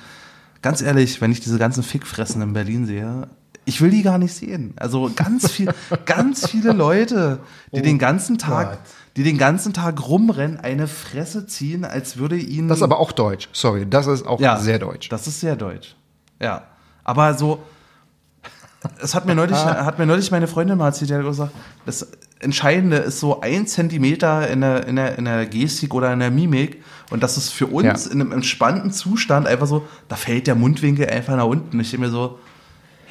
Ganz ehrlich, wenn ich diese ganzen Fickfressen in Berlin sehe, ich will die gar nicht sehen. Also ganz viel, ganz viele Leute, die den ganzen Tag, Gott. die den ganzen Tag rumrennen, eine Fresse ziehen, als würde ihnen. das ist aber auch deutsch. Sorry, das ist auch sehr deutsch. Das ist sehr deutsch. Ja. Aber so, es hat mir neulich, hat mir neulich meine Freundin mal erzählt, die hat gesagt, das Entscheidende ist so ein Zentimeter in der, in der, in der Gestik oder in der Mimik. Und das ist für uns Ja. in einem entspannten Zustand einfach so, da fällt der Mundwinkel einfach nach unten. Ich denke mir so,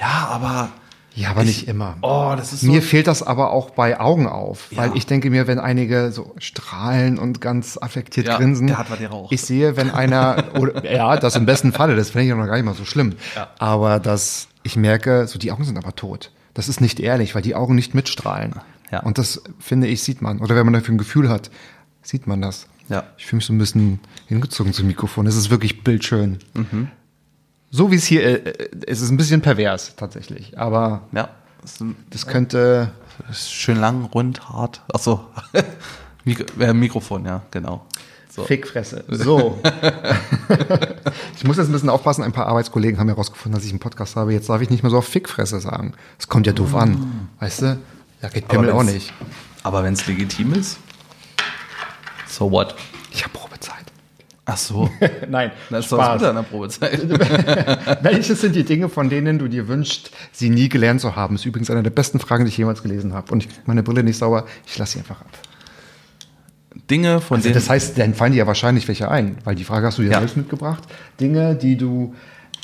ja, aber. Ja, aber ich, nicht immer. Oh, das ist so. Mir fehlt das aber auch bei Augen auf, weil Ja. ich denke mir, wenn einige so strahlen und ganz affektiert Ja, grinsen, der hat was geraucht. ich sehe, wenn einer, oder, ja, das im besten Falle, das finde ich noch gar nicht mal so schlimm, aber dass ich merke, so die Augen sind aber tot. Das ist nicht ehrlich, weil die Augen nicht mitstrahlen. Ja. Und das, finde ich, sieht man. Oder wenn man dafür ein Gefühl hat, sieht man das. Ja. Ich fühle mich so ein bisschen hingezogen zum Mikrofon. Es ist wirklich bildschön. Mhm. So wie es hier, äh, es ist ein bisschen pervers tatsächlich, aber Ja. Das ist ein- das könnte, ist schön lang, rund, hart. Achso. Mik äh, Mikrofon, ja, genau. So. Fickfresse. So. ich muss jetzt ein bisschen aufpassen. Ein paar Arbeitskollegen haben herausgefunden, dass ich einen Podcast habe. Jetzt darf ich nicht mehr so auf Fickfresse sagen. Das kommt ja doof an. Weißt du? Da geht Pimmel auch nicht. Aber wenn es legitim ist, so what? Ich habe Probezeit. Ach so. Nein, Das ist das Gute an der Probezeit. Welches sind die Dinge, von denen du dir wünschst, sie nie gelernt zu haben? ist übrigens eine der besten Fragen, die ich jemals gelesen habe. Und ich meine Brille nicht sauber. Ich lasse sie einfach ab. Dinge, von Also denen. das heißt, dann fallen dir ja wahrscheinlich welche ein, weil die Frage hast du dir Ja. selbst mitgebracht. Dinge, die du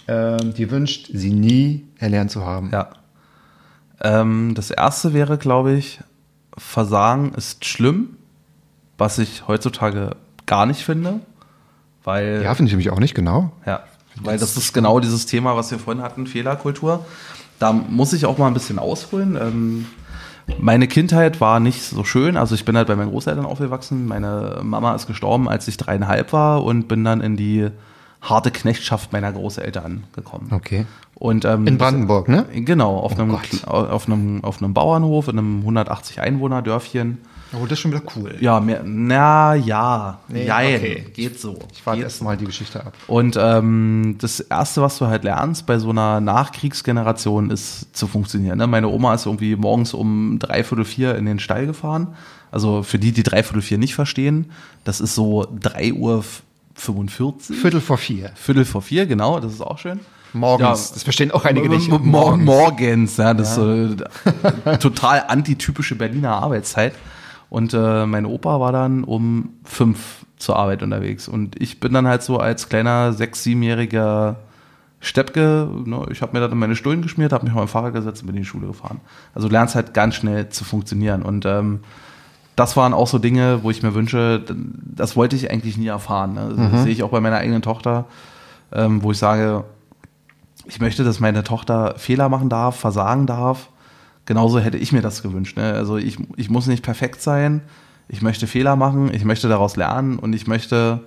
ähm, dir wünschst, sie nie erlernt zu haben. ja. Ähm, das erste wäre, glaube ich, Versagen ist schlimm, was ich heutzutage gar nicht finde, weil Ja, finde ich nämlich auch nicht genau. Ja, weil das ist genau dieses Thema, was wir vorhin hatten, Fehlerkultur. Da muss ich auch mal ein bisschen ausholen. Ähm, meine Kindheit war nicht so schön. Also ich bin halt bei meinen Großeltern aufgewachsen. Meine Mama ist gestorben, als ich dreieinhalb war und bin dann in die harte Knechtschaft meiner Großeltern gekommen. Okay. Und, ähm, In Brandenburg, ne? Genau, auf, einem, Gott. auf, einem, auf einem Bauernhof in einem 180 Einwohner Dörfchen. Oh, das ist schon wieder cool. Ja, mehr, na ja, Nee, jein, okay. geht so. Ich warte Geht erst mal die Geschichte ab. und ähm, das Erste, was du halt lernst bei so einer Nachkriegsgeneration, ist zu funktionieren. Ne? Meine Oma ist irgendwie morgens um dreiviertel vier in den Stall gefahren. Also für die, die dreiviertel vier nicht verstehen, das ist so drei Uhr 45. Viertel vor vier. Viertel vor vier, genau, das ist auch schön. Morgens. Ja. Das verstehen auch einige nicht. M- Mor morgens, ja, das ist so total antitypische Berliner Arbeitszeit. Und äh, mein Opa war dann um fünf zur Arbeit unterwegs. Und ich bin dann halt so als kleiner sechs-, siebenjähriger Steppke, ne, ich habe mir dann meine Stullen geschmiert, habe mich auf mein Fahrrad gesetzt und bin in die Schule gefahren. Also du lernst halt ganz schnell zu funktionieren. Und ähm, das waren auch so Dinge, wo ich mir wünsche, das wollte ich eigentlich nie erfahren. Ne? Das sehe ich auch bei meiner eigenen Tochter, ähm, wo ich sage, ich möchte, dass meine Tochter Fehler machen darf, versagen darf. Genauso hätte ich mir das gewünscht. Ne? Also ich, ich muss nicht perfekt sein. Ich möchte Fehler machen, ich möchte daraus lernen und ich möchte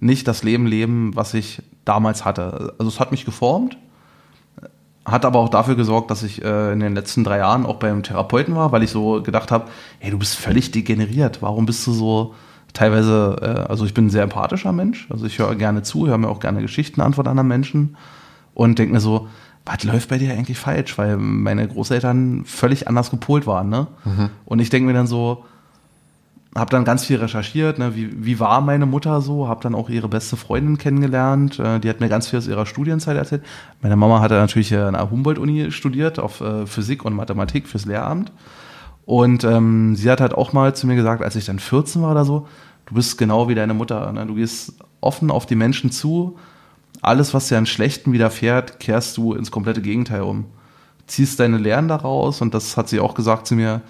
nicht das Leben leben, was ich damals hatte. Also es hat mich geformt, hat aber auch dafür gesorgt, dass ich äh, in den letzten drei Jahren auch beim Therapeuten war, weil ich so gedacht habe, hey, du bist völlig degeneriert. Warum bist du so teilweise, äh, also ich bin ein sehr empathischer Mensch, also ich höre gerne zu, höre mir auch gerne Geschichten an von anderen Menschen und denke mir so, was läuft bei dir eigentlich falsch? Weil meine Großeltern völlig anders gepolt waren, ne? Und ich denke mir dann so, habe dann ganz viel recherchiert, ne, wie, wie war meine Mutter so, habe dann auch ihre beste Freundin kennengelernt, äh, die hat mir ganz viel aus ihrer Studienzeit erzählt. Meine Mama hatte natürlich an der Humboldt-Uni studiert, auf äh, Physik und Mathematik fürs Lehramt. Und ähm, sie hat halt auch mal zu mir gesagt, als ich dann 14 war oder so, du bist genau wie deine Mutter, ne? du gehst offen auf die Menschen zu, alles, was dir an Schlechten widerfährt, kehrst du ins komplette Gegenteil um. Ziehst deine Lehren daraus und das hat sie auch gesagt zu mir,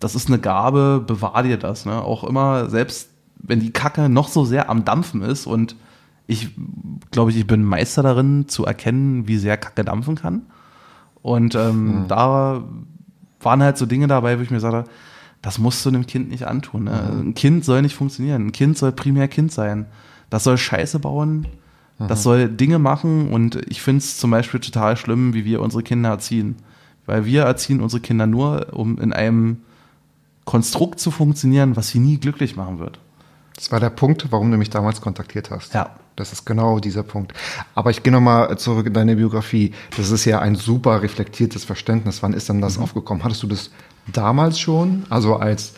das ist eine Gabe, bewahr dir das. Ne? Auch immer, selbst wenn die Kacke noch so sehr am Dampfen ist und ich glaube, ich bin Meister darin zu erkennen, wie sehr Kacke dampfen kann. Und ähm, mhm. da waren halt so Dinge dabei, wo ich mir sagte, das musst du einem Kind nicht antun. Ne? Mhm. Ein Kind soll nicht funktionieren. Ein Kind soll primär Kind sein. Das soll Scheiße bauen. Das soll Dinge machen. Und ich finde es zum Beispiel total schlimm, wie wir unsere Kinder erziehen. Weil wir erziehen unsere Kinder nur, um in einem Konstrukt zu funktionieren, was sie nie glücklich machen wird. Das war der Punkt, warum du mich damals kontaktiert hast. Ja. Das ist genau dieser Punkt. Aber ich gehe nochmal zurück in deine Biografie. Das ist ja ein super reflektiertes Verständnis. Wann ist denn das mhm. aufgekommen? Hattest du das damals schon? Also als,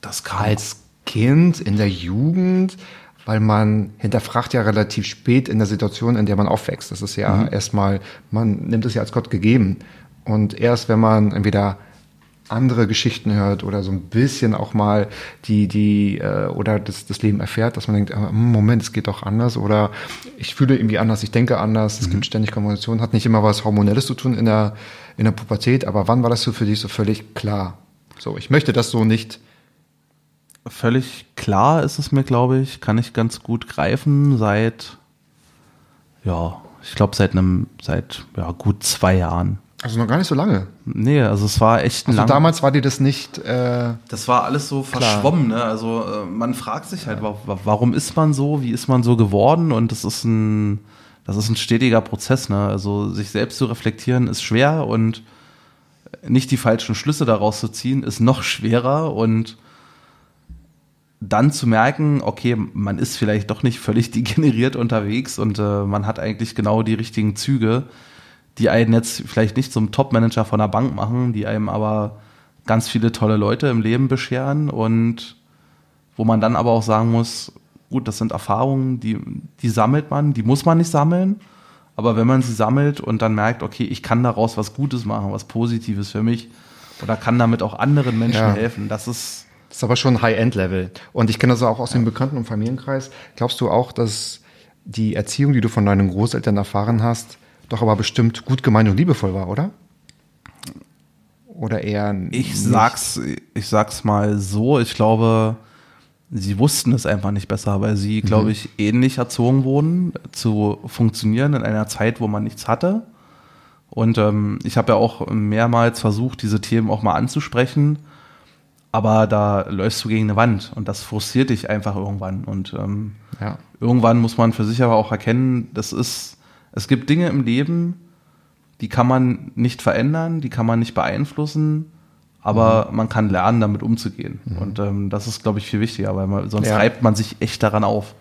das als Kind in der Jugend? Weil man hinterfragt ja relativ spät in der Situation, in der man aufwächst. Das ist ja mhm. erstmal, man nimmt es ja als Gott gegeben. Und erst wenn man entweder andere Geschichten hört oder so ein bisschen auch mal die, die, äh, oder das, das Leben erfährt, dass man denkt, äh, Moment, es geht doch anders oder ich fühle irgendwie anders, ich denke anders, es mhm. gibt ständig Kommunikation, hat nicht immer was Hormonelles zu tun in der, in der Pubertät, aber wann war das so für dich so völlig klar? So, ich möchte das so nicht. Völlig klar ist es mir, glaube ich, kann ich ganz gut greifen seit, ja, ich glaube seit einem, seit ja, gut zwei Jahren. Also noch gar nicht so lange. Nee, also es war echt ein also damals war dir das nicht. Äh, das war alles so verschwommen. Ne? Also äh, man fragt sich halt, warum ist man so? Wie ist man so geworden? Und das ist ein, das ist ein stetiger Prozess. Ne? Also sich selbst zu reflektieren ist schwer und nicht die falschen Schlüsse daraus zu ziehen ist noch schwerer und dann zu merken, okay, man ist vielleicht doch nicht völlig degeneriert unterwegs und äh, man hat eigentlich genau die richtigen Züge die einen jetzt vielleicht nicht zum Top-Manager von einer Bank machen, die einem aber ganz viele tolle Leute im Leben bescheren und wo man dann aber auch sagen muss, gut, das sind Erfahrungen, die, die sammelt man, die muss man nicht sammeln, aber wenn man sie sammelt und dann merkt, okay, ich kann daraus was Gutes machen, was Positives für mich oder kann damit auch anderen Menschen ja. helfen, das ist das ist aber schon High-End-Level. Und ich kenne das auch aus ja. dem Bekannten- und Familienkreis. Glaubst du auch, dass die Erziehung, die du von deinen Großeltern erfahren hast, doch aber bestimmt gut gemeint und liebevoll war, oder? Oder eher. Ich sag's, ich sag's mal so, ich glaube, sie wussten es einfach nicht besser, weil sie, mhm. glaube ich, ähnlich erzogen wurden, zu funktionieren in einer Zeit, wo man nichts hatte. Und ähm, ich habe ja auch mehrmals versucht, diese Themen auch mal anzusprechen, aber da läufst du gegen eine Wand und das frustriert dich einfach irgendwann. Und ähm, ja. irgendwann muss man für sich aber auch erkennen, das ist es gibt Dinge im Leben, die kann man nicht verändern, die kann man nicht beeinflussen, aber mhm. man kann lernen, damit umzugehen. Mhm. Und ähm, das ist, glaube ich, viel wichtiger, weil man, sonst ja. reibt man sich echt daran auf.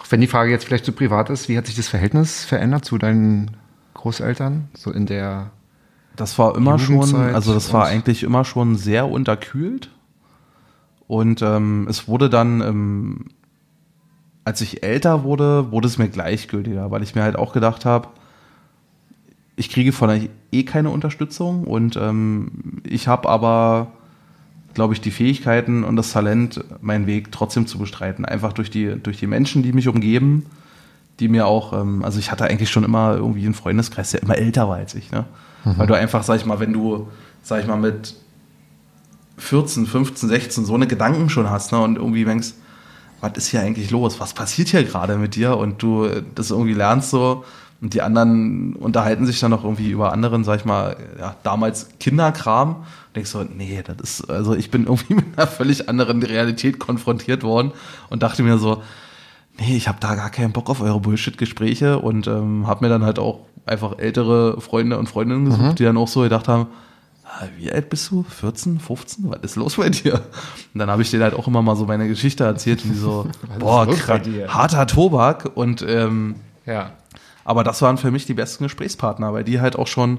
Auch wenn die Frage jetzt vielleicht zu privat ist, wie hat sich das Verhältnis verändert zu deinen Großeltern? So in der Das war immer schon, also das war eigentlich immer schon sehr unterkühlt. Und ähm, es wurde dann im als ich älter wurde, wurde es mir gleichgültiger, weil ich mir halt auch gedacht habe, ich kriege von euch eh keine Unterstützung und ähm, ich habe aber, glaube ich, die Fähigkeiten und das Talent, meinen Weg trotzdem zu bestreiten. Einfach durch die, durch die Menschen, die mich umgeben, die mir auch, ähm, also ich hatte eigentlich schon immer irgendwie einen Freundeskreis, der immer älter war als ich. Ne? Mhm. Weil du einfach, sag ich mal, wenn du, sag ich mal, mit 14, 15, 16 so eine Gedanken schon hast ne? und irgendwie denkst, was ist hier eigentlich los? Was passiert hier gerade mit dir? Und du das irgendwie lernst so und die anderen unterhalten sich dann noch irgendwie über anderen, sag ich mal, ja, damals Kinderkram. Und denkst so, nee, das ist, also ich bin irgendwie mit einer völlig anderen Realität konfrontiert worden und dachte mir so, nee, ich habe da gar keinen Bock auf eure Bullshit-Gespräche und ähm, habe mir dann halt auch einfach ältere Freunde und Freundinnen gesucht, mhm. die dann auch so gedacht haben, wie alt bist du? 14, 15? Was ist los bei dir? Und dann habe ich denen halt auch immer mal so meine Geschichte erzählt und die so, boah, harter Tobak und ähm, ja. Aber das waren für mich die besten Gesprächspartner, weil die halt auch schon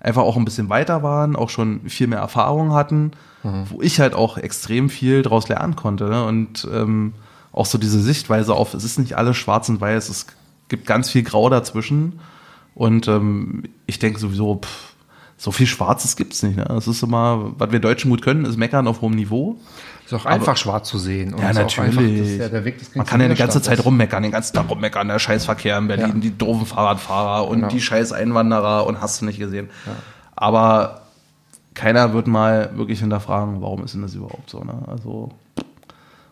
einfach auch ein bisschen weiter waren, auch schon viel mehr Erfahrung hatten, mhm. wo ich halt auch extrem viel draus lernen konnte. Ne? Und ähm, auch so diese Sichtweise auf, es ist nicht alles schwarz und weiß, es gibt ganz viel Grau dazwischen. Und ähm, ich denke sowieso, pff, so viel Schwarzes gibt's nicht. Ne? Das ist immer, was wir Deutschen gut können, ist meckern auf hohem Niveau. Ist auch einfach schwarz zu sehen. Und Ja, ist einfach- natürlich. ist ja der Weg Man kann ja eine ganze. Zeit rummeckern, den ganzen Tag rummeckern, der Scheißverkehr in Berlin, Ja. die doofen Fahrradfahrer und Genau. die scheiß Einwanderer und hast du nicht gesehen. Aber keiner wird mal wirklich hinterfragen, warum ist denn das überhaupt so, ne? Also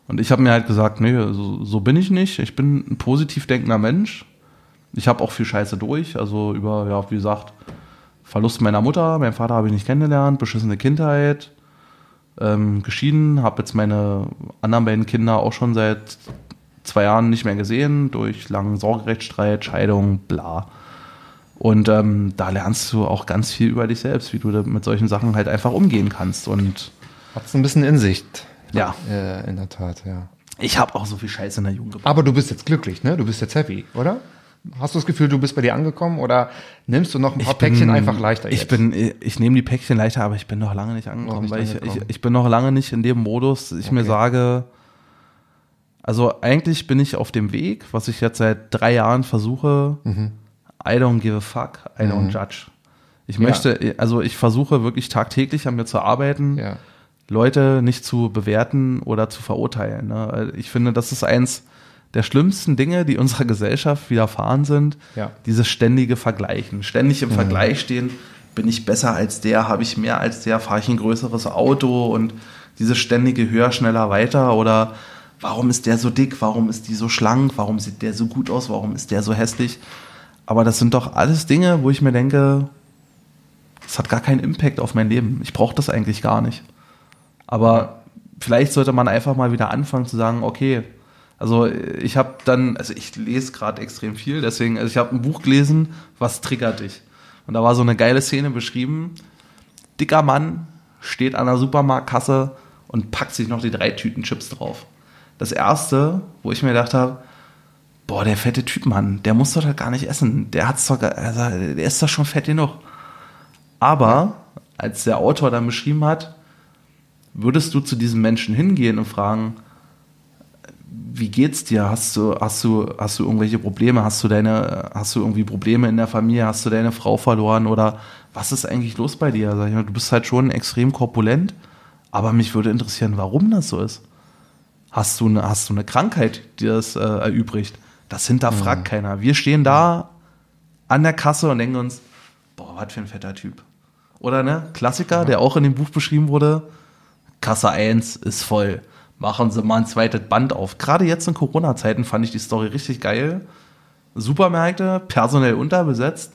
und ich habe mir halt gesagt, nee, so, so bin ich nicht. Ich bin ein positiv denkender Mensch. Ich habe auch viel Scheiße durch, also über, ja, wie gesagt, Verlust meiner Mutter, meinen Vater habe ich nicht kennengelernt, beschissene Kindheit, ähm, geschieden, habe jetzt meine anderen beiden Kinder auch schon seit zwei Jahren nicht mehr gesehen, durch langen Sorgerechtsstreit, Scheidung, bla. Und ähm, da lernst du auch ganz viel über dich selbst, wie du mit solchen Sachen halt einfach umgehen kannst. Und Hat's ein bisschen in Sicht. ja, Äh, in der Tat, ja. ich habe auch so viel Scheiße in der Jugend gebracht. Aber du bist jetzt glücklich, ne? Du bist jetzt happy, oder? Hast du das Gefühl, du bist bei dir angekommen oder nimmst du noch ein paar Päckchen einfach leichter Ich jetzt? bin, ich nehme die Päckchen leichter, aber ich bin noch lange nicht angekommen, nicht weil ich, ich, ich bin noch lange nicht in dem Modus, dass ich mir Okay. sage, also eigentlich bin ich auf dem Weg, was ich jetzt seit drei Jahren versuche. Mhm. I don't give a fuck, I don't judge. Ich möchte, also ich versuche wirklich tagtäglich an mir zu arbeiten, ja. Leute nicht zu bewerten oder zu verurteilen. Ne? Ich finde, das ist eins der schlimmsten Dinge, die unserer Gesellschaft widerfahren sind. Ja. Dieses ständige Vergleichen. Ständig im Vergleich stehen, bin ich besser als der, habe ich mehr als der, fahre ich ein größeres Auto und dieses ständige höher, schneller, weiter oder warum ist der so dick, warum ist die so schlank, warum sieht der so gut aus, warum ist der so hässlich. Aber das sind doch alles Dinge, wo ich mir denke, das hat gar keinen Impact auf mein Leben. Ich brauche das eigentlich gar nicht. Aber vielleicht sollte man einfach mal wieder anfangen zu sagen, okay, also ich habe dann, also ich lese gerade extrem viel, deswegen, also ich habe ein Buch gelesen, was triggert dich? Und da war so eine geile Szene beschrieben. Dicker Mann steht an der Supermarktkasse und packt sich noch die drei Tüten Chips drauf. Das erste, wo ich mir gedacht habe, boah, der fette Typ, Mann, der muss doch gar nicht essen. Der hat's doch, also, der ist doch schon fett genug. Aber als der Autor dann beschrieben hat, würdest du zu diesem Menschen hingehen und fragen, wie geht's dir? Hast du, hast du, hast du irgendwelche Probleme? Hast du deine, hast du irgendwie Probleme in der Familie? Hast du deine Frau verloren? Oder was ist eigentlich los bei dir? Mal, du bist halt schon extrem korpulent, aber mich würde interessieren, warum das so ist. Hast du eine, hast du eine Krankheit, die das äh, erübrigt? Das hinterfragt keiner. Wir stehen da an der Kasse und denken uns, boah, was für ein fetter Typ. Oder ne? Klassiker, der auch in dem Buch beschrieben wurde. Kasse 1 ist voll. Machen Sie mal ein zweites Band auf. Gerade jetzt in Corona-Zeiten fand ich die Story richtig geil. Supermärkte, personell unterbesetzt.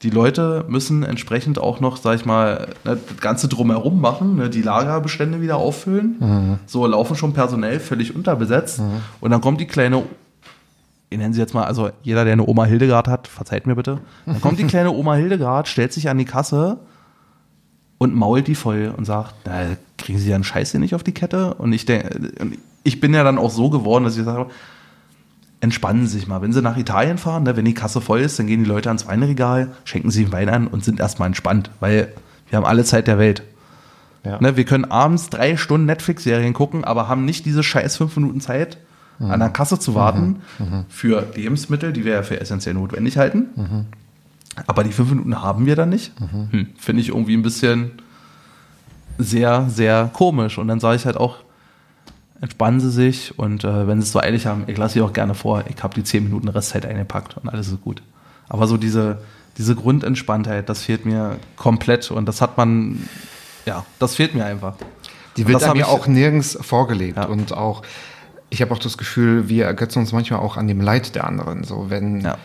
Die Leute müssen entsprechend auch noch, sag ich mal, ne, das Ganze drumherum machen, ne, die Lagerbestände wieder auffüllen. So laufen schon personell völlig unterbesetzt. Und dann kommt die kleine, ich nenne sie jetzt mal, also jeder, der eine Oma Hildegard hat, verzeiht mir bitte. Dann kommt die kleine Oma Hildegard, stellt sich an die Kasse und mault die voll und sagt, na, kriegen Sie ja einen Scheiß hier nicht auf die Kette? Und ich denke, ich bin ja dann auch so geworden, dass ich sage, entspannen Sie sich mal. Wenn Sie nach Italien fahren, ne, wenn die Kasse voll ist, dann gehen die Leute ans Weinregal, schenken sie Wein an und sind erstmal entspannt, weil wir haben alle Zeit der Welt. Ja. Ne, wir können abends drei Stunden Netflix-Serien gucken, aber haben nicht diese scheiß fünf Minuten Zeit, an der Kasse zu warten für Lebensmittel, die wir ja für essentiell notwendig halten. Aber die fünf Minuten haben wir dann nicht. Hm, Finde ich irgendwie ein bisschen sehr, sehr komisch. Und dann sage ich halt auch, entspannen Sie sich und äh, wenn Sie es so eilig haben, ich lasse Sie auch gerne vor. Ich habe die zehn Minuten Restzeit eingepackt und alles ist gut. Aber so diese, diese Grundentspanntheit, das fehlt mir komplett und das hat man, ja, das fehlt mir einfach. Die wird ich- auch nirgends vorgelebt. Ja. Und auch, ich habe auch das Gefühl, wir ergötzen uns manchmal auch an dem Leid der anderen. So, wenn, Ja.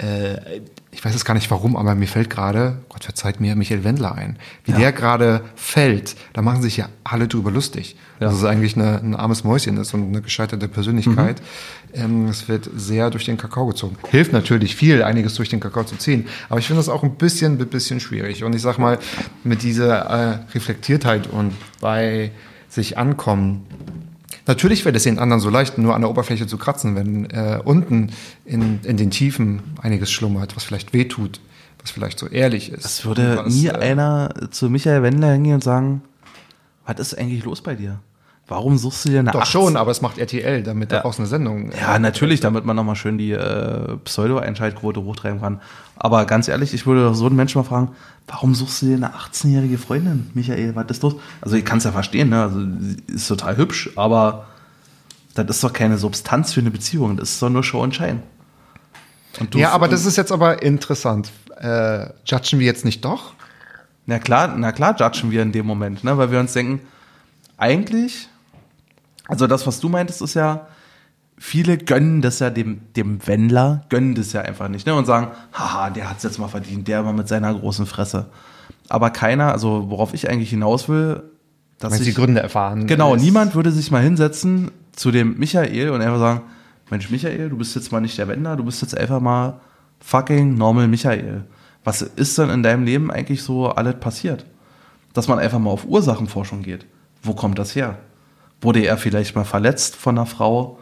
Äh, ich weiß jetzt gar nicht warum, aber mir fällt gerade, Gott verzeiht mir, Michael Wendler ein. Wie der gerade fällt, da machen sich ja alle drüber lustig. Ja. Das ist eigentlich eine, ein armes Mäuschen ist und eine gescheiterte Persönlichkeit. Ähm, Es wird sehr durch den Kakao gezogen. Hilft natürlich viel, einiges durch den Kakao zu ziehen. Aber ich finde das auch ein bisschen, ein bisschen schwierig. Und ich sag mal, mit dieser äh, Reflektiertheit und bei sich ankommen, Natürlich fällt es den anderen so leicht, nur an der Oberfläche zu kratzen, wenn äh, unten in, in den Tiefen einiges schlummert, was vielleicht wehtut, was vielleicht so ehrlich ist. Es würde was, nie äh, einer zu Michael Wendler hingehen und sagen, was ist eigentlich los bei dir? Warum suchst du dir eine Doch 18 schon, aber es macht RTL, damit Ja. daraus eine Sendung. Ja, natürlich, damit man nochmal schön die äh, Pseudo-Einschaltquote hochtreiben kann. Aber ganz ehrlich, ich würde doch so einen Menschen mal fragen, warum suchst du dir eine 18-jährige Freundin, Michael? Was ist los? Also ich kann es ja verstehen, ne? Also sie ist total hübsch, aber das ist doch keine Substanz für eine Beziehung. Das ist doch nur Show und Schein. Und ja, aber das ist jetzt aber interessant. Äh, judgen wir jetzt nicht doch? Na klar, na klar judgen wir in dem Moment, ne? weil wir uns denken, eigentlich, also das, was du meintest, ist ja, viele gönnen das ja dem, dem Wendler, gönnen das ja einfach nicht ne? und sagen, haha, der hat's jetzt mal verdient, der war mit seiner großen Fresse. Aber keiner, also worauf ich eigentlich hinaus will, dass Wenn sie sich, Gründe erfahren. genau, ist- niemand würde sich mal hinsetzen zu dem Michael und einfach sagen, Mensch, Michael, du bist jetzt mal nicht der Wendler, du bist jetzt einfach mal fucking normal Michael. Was ist denn in deinem Leben eigentlich so alles passiert? Dass man einfach mal auf Ursachenforschung geht. Wo kommt das her? Wurde er vielleicht mal verletzt von einer Frau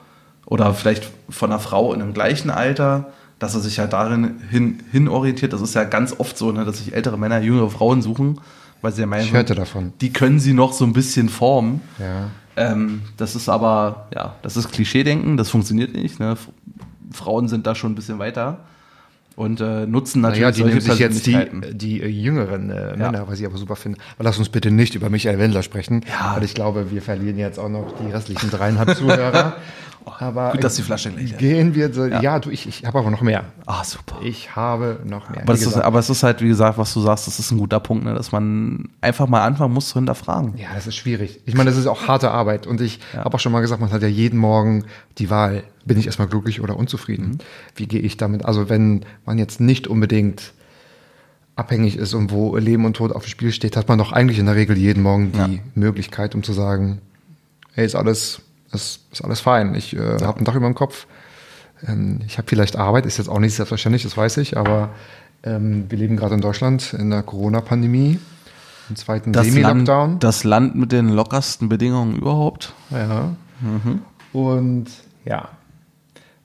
oder vielleicht von einer Frau in einem gleichen Alter, dass er sich halt darin hin, hin orientiert? Das ist ja ganz oft so, ne, dass sich ältere Männer jüngere Frauen suchen, weil sie ja meinen, Ich hörte davon. die können sie noch so ein bisschen formen. Ja. Ähm, das ist aber, ja, das ist Klischeedenken, das funktioniert nicht. Ne? Frauen sind da schon ein bisschen weiter und äh, nutzen natürlich Naja, die solche sich jetzt die, die äh, jüngeren äh, Männer, was ich aber super finde. Aber lass uns bitte nicht über Michael Wendler sprechen, Ja. weil ich glaube, wir verlieren jetzt auch noch die restlichen dreieinhalb Zuhörer. Aber Gut, dass die Flasche gleich ist. Gehen wir so, ja, du, ich, ich habe aber noch mehr. Ah, super. Ich habe noch mehr. Aber, ist, aber es ist halt, wie gesagt, was du sagst, das ist ein guter Punkt, ne? dass man einfach mal anfangen muss zu hinterfragen. ja, das ist schwierig. Ich meine, das ist auch harte Arbeit. Und ich habe auch schon mal gesagt, man hat ja jeden Morgen die Wahl, bin ich erstmal glücklich oder unzufrieden. Mhm. Wie gehe ich damit? Also wenn man jetzt nicht unbedingt abhängig ist und wo Leben und Tod auf dem Spiel steht, hat man doch eigentlich in der Regel jeden Morgen die Ja. Möglichkeit, um zu sagen, hey, ist alles, ist, ist alles fein. Ich äh, habe ein Dach über dem Kopf. Ähm, ich habe vielleicht Arbeit, ist jetzt auch nicht selbstverständlich, das weiß ich, aber ähm, wir leben gerade in deutschland in der Corona-Pandemie, im zweiten Semi-Lockdown. Das Land mit den lockersten Bedingungen überhaupt. Ja. Und ja,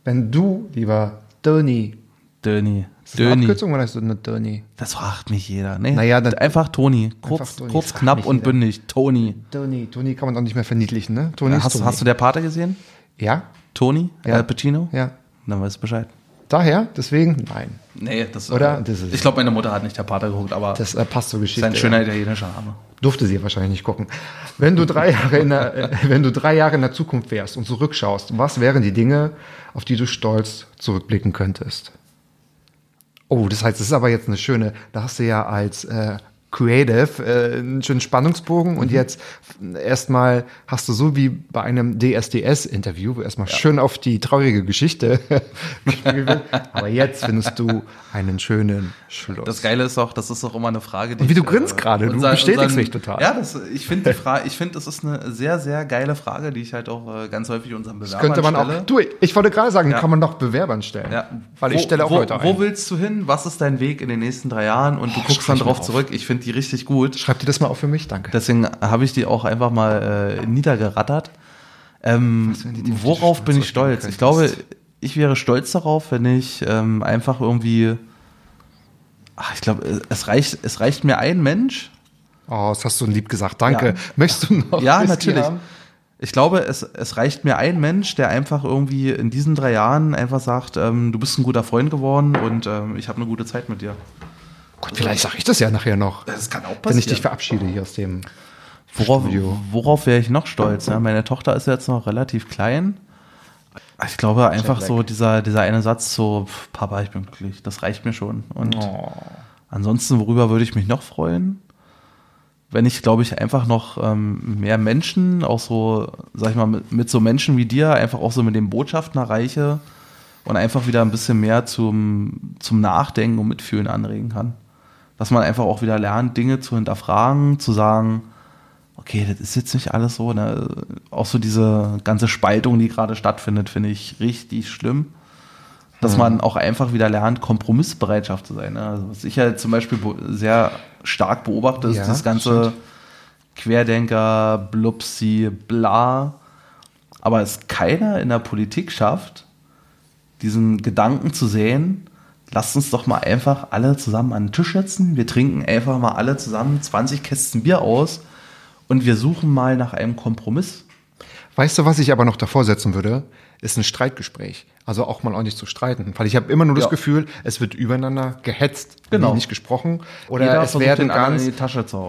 wenn du, lieber Tony, Döni. Ist das eine Döni. Abkürzung oder ist das eine Tony? Das fragt mich jeder. Nee, Naja, dann- einfach Toni. Kurz, Einfach Toni. kurz knapp und jeder. bündig. Toni. Tony, Tony kann man auch nicht mehr verniedlichen, ne? Tony ist Hast, Tony. hast du der Pate gesehen? ja? Toni? Ja. Al Pacino? Ja. Dann weißt du Bescheid. Daher? Deswegen? Nein. Nee, das Oder? Äh, Das ist- ich glaube, meine Mutter hat nicht der Pater geguckt, aber Das äh, passt zur ist Geschichte. ein schöner ja. italienischer Name. Durfte sie wahrscheinlich nicht gucken. Wenn du drei Jahre in der, äh, wenn du drei Jahre in der Zukunft wärst und zurückschaust, was wären die Dinge, auf die du stolz zurückblicken könntest? Oh, das heißt, das ist aber jetzt eine schöne, da hast du ja als äh, Creative äh, einen schönen Spannungsbogen und jetzt erstmal hast du so wie bei einem DSDS-Interview erstmal schön auf die traurige Geschichte. Aber jetzt findest du einen schönen Schluss. Das Geile ist auch, das ist auch immer eine Frage, die Und wie du ich, grinst gerade, du bestätigst mich total. Ja, das, ich finde die Frage, ich finde, das ist eine sehr, sehr geile Frage, die ich halt auch äh, ganz häufig unseren Bewerbern könnte man stelle. auch. Du, ich wollte gerade sagen, Ja. kann man doch Bewerbern stellen. Ja. Weil ich Wo- stelle auch wo, Leute ein. Wo willst du hin? Was ist dein Weg in den nächsten drei Jahren? Und du guckst dann drauf auf. zurück. Ich finde die richtig gut. Schreib dir das mal auf für mich, danke. Deswegen habe ich die auch einfach mal äh, niedergerattert. Ähm, worauf bin ich stolz? Ich glaube, ich wäre stolz darauf, wenn ich ähm, einfach irgendwie. Ach, ich glaube, es reicht, es reicht mir ein Mensch. Oh, das hast du lieb gesagt, danke. Ja. Möchtest du noch Ja, natürlich. haben? Ich glaube, es, es reicht mir ein Mensch, der einfach irgendwie in diesen drei Jahren einfach sagt, ähm, du bist ein guter Freund geworden und ähm, ich habe eine gute Zeit mit dir. Gut, vielleicht sage ich das ja nachher noch. Das kann auch Wenn ich dich verabschiede hier aus dem. Worauf, Studio. worauf wäre ich noch stolz? Ja, meine Tochter ist jetzt noch relativ klein. Ich glaube einfach Jetlag. so dieser, dieser eine Satz so, Papa, ich bin glücklich, das reicht mir schon. Und Oh. ansonsten, worüber würde ich mich noch freuen? Wenn ich, glaube ich, einfach noch ähm, mehr Menschen, auch so, sag ich mal, mit, mit so Menschen wie dir, einfach auch so mit den Botschaften erreiche und einfach wieder ein bisschen mehr zum, zum Nachdenken und Mitfühlen anregen kann. Dass man einfach auch wieder lernt, Dinge zu hinterfragen, zu sagen, okay, das ist jetzt nicht alles so. Ne? Auch so diese ganze Spaltung, die gerade stattfindet, finde ich richtig schlimm. Dass man auch einfach wieder lernt, Kompromissbereitschaft zu sein. Ne? Also, was ich ja zum Beispiel be- sehr stark beobachte, ist Ja, das ganze stimmt. Querdenker, Blupsi, bla. Aber es keiner in der Politik schafft, diesen Gedanken zu sehen, lasst uns doch mal einfach alle zusammen an den Tisch setzen. Wir trinken einfach mal alle zusammen 20 Kästen Bier aus und wir suchen mal nach einem Kompromiss. Weißt du, was ich aber noch davor setzen würde? Ist ein Streitgespräch. Also auch mal ordentlich zu streiten. Weil ich habe immer nur das Ja. Gefühl, es wird übereinander gehetzt, Genau. nicht gesprochen. Oder Jeder es werden ganz.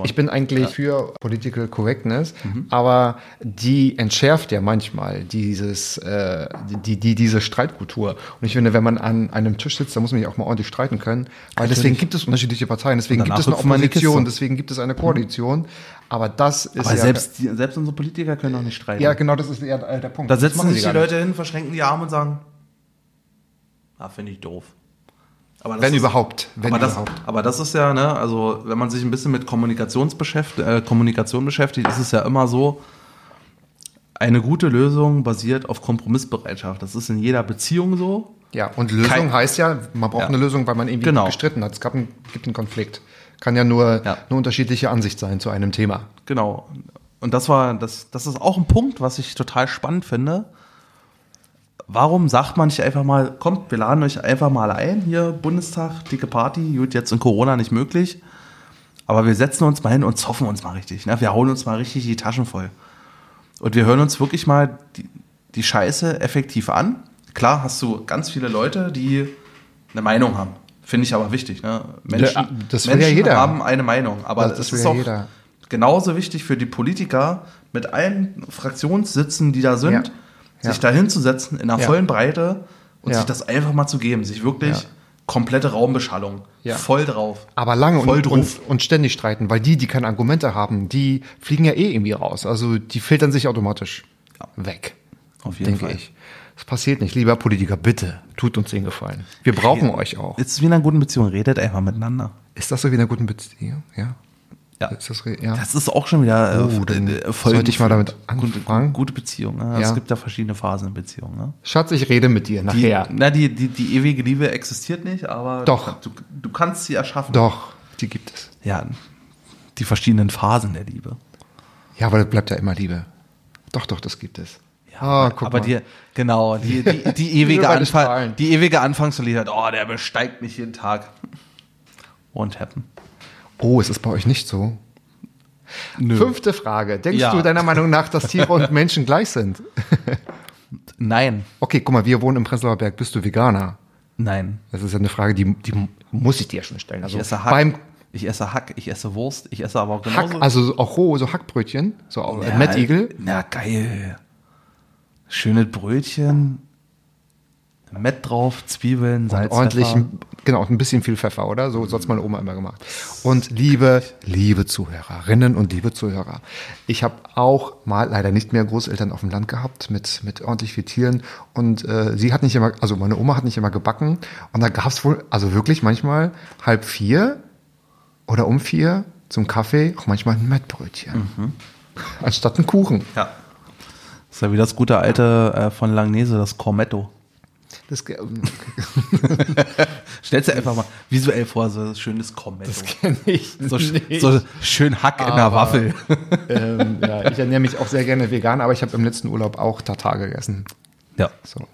Ich bin eigentlich für Political Correctness, Mhm. aber die entschärft ja manchmal dieses, äh, die, die, diese Streitkultur. Und ich finde, wenn man an einem Tisch sitzt, dann muss man ja auch mal ordentlich streiten können. Weil deswegen gibt es unterschiedliche Parteien, deswegen gibt es eine Opposition, deswegen gibt es eine Koalition. Aber das ist Aber ja. selbst, die, selbst unsere Politiker können doch nicht streiten. ja, genau, das ist eher der Punkt. Da Das setzen sich die gar nicht. Leute hin, verschränken die Arme und sagen, ah, finde ich doof. Aber das Wenn ist, überhaupt. Wenn aber, das, überhaupt. aber das ist ja, ne, also wenn man sich ein bisschen mit Kommunikations äh, Kommunikation beschäftigt, ist es ja immer so, eine gute Lösung basiert auf Kompromissbereitschaft. Das ist in jeder Beziehung so. Ja, und Lösung Kein- heißt ja, man braucht Ja. eine Lösung, weil man irgendwie Genau. gestritten hat. Es gab einen, gibt einen Konflikt. Kann ja nur Ja. eine unterschiedliche Ansicht sein zu einem Thema. Genau. Und das war, das, das ist auch ein Punkt, was ich total spannend finde. Warum sagt man nicht einfach mal, kommt, wir laden euch einfach mal ein, hier Bundestag, dicke Party, gut, jetzt in Corona nicht möglich, aber wir setzen uns mal hin und zoffen uns mal richtig. Ne? Wir hauen uns mal richtig die Taschen voll. Und wir hören uns wirklich mal die, die Scheiße effektiv an. Klar hast du ganz viele Leute, die eine Meinung haben. Finde ich aber wichtig. Ne? Menschen, Ja, das will ja Menschen jeder. haben eine Meinung. Aber Das- das ist ja auch jeder. genauso wichtig für die Politiker, mit allen Fraktionssitzen, die da sind, Ja. sich Ja. da hinzusetzen in einer Ja. vollen Breite und Ja. sich das einfach mal zu geben. Sich wirklich Ja. komplette Raumbeschallung. Ja. Voll drauf. Aber lange Voll und, drauf. und, und ständig streiten, weil die, die keine Argumente haben, die fliegen ja eh irgendwie raus. Also die filtern sich automatisch weg. Auf jeden Fall. ich. Das passiert nicht. Lieber Politiker, bitte, tut uns den Gefallen. Wir brauchen euch auch. Ist wie in einer guten Beziehung, redet einfach miteinander. Ist das so wie in einer guten Beziehung? Ja. Ja. Ist das, ja. Das ist auch schon wieder äh, Oh, äh, sollte ich mal damit gute, anfangen. gute Beziehung. Ne? Ja. Es gibt ja verschiedene Phasen in Beziehungen. Ne? Schatz, ich rede mit dir Die, nachher. na, die, die, die ewige Liebe existiert nicht, aber Doch. Du, du kannst sie erschaffen. Doch, die gibt es. Ja, die verschiedenen Phasen der Liebe. Ja, aber das bleibt ja immer Liebe. Doch, doch, das gibt es. Ja, Ah, aber, guck aber mal. die, genau, die, die, die ewige Anfang, die ewige Anfangslied, oh, der besteigt mich jeden Tag. Won't happen. Oh, ist es bei euch nicht so? Fünfte Frage. Denkst Ja. du deiner Meinung nach, dass Tiere und Menschen gleich sind? Nein, Okay, guck mal, wir wohnen im Prenzlauer Berg. Bist du Veganer? nein. Das ist ja eine Frage, die, die muss ich dir schon stellen. Also Ich esse Hack, beim ich esse Hack, ich esse Wurst, ich esse aber auch Hack, genauso. also auch roh, so Hackbrötchen, so Ja, Mettigel. Na, geil. Schönes Brötchen, Mett drauf, Zwiebeln, Salz, ordentlich, Pfeffer. genau, und ein bisschen viel Pfeffer, oder? So, so hat's meine Oma immer gemacht. Und liebe, liebe Zuhörerinnen und liebe Zuhörer, ich habe auch mal leider nicht mehr Großeltern auf dem Land gehabt mit, mit ordentlich viel Tieren. Und äh, sie hat nicht immer, also meine Oma hat nicht immer gebacken. Und da gab's wohl, also wirklich manchmal halb vier oder um vier zum Kaffee auch manchmal ein Mettbrötchen. Anstatt einen Kuchen. Ja. Das ist ja wie das gute alte äh, von Langnese, das Cormetto. Das, Stellst dir einfach mal visuell vor, so ein schönes Cormetto. kenn ich so, nicht. so schön Hack in der Aber- Waffel. ähm, ja, ich ernähre mich auch sehr gerne vegan, aber ich habe im letzten Urlaub auch Tatar gegessen. Ja. So.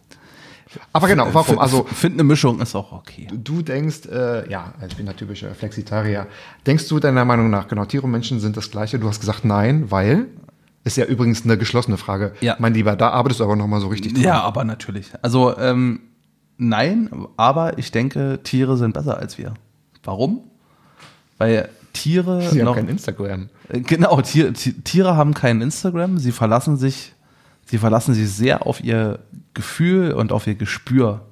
Aber genau, warum? Also finde eine Mischung ist auch okay. du denkst, äh, ja, ich bin der typische Flexitarier. Denkst du deiner Meinung nach, genau, Tiere und Menschen sind das gleiche? Du hast gesagt nein, weil ist ja übrigens eine geschlossene Frage. Ja. Mein Lieber, da arbeitest du aber noch mal so richtig dran. Ja, aber natürlich. Also ähm, nein, aber ich denke, Tiere sind besser als wir. Warum? Weil Tiere Sie haben noch, kein Instagram. Äh, Genau, Tier, Ti- Tiere haben kein Instagram, sie verlassen sich, sie verlassen sich sehr auf ihr Gefühl und auf ihr Gespür.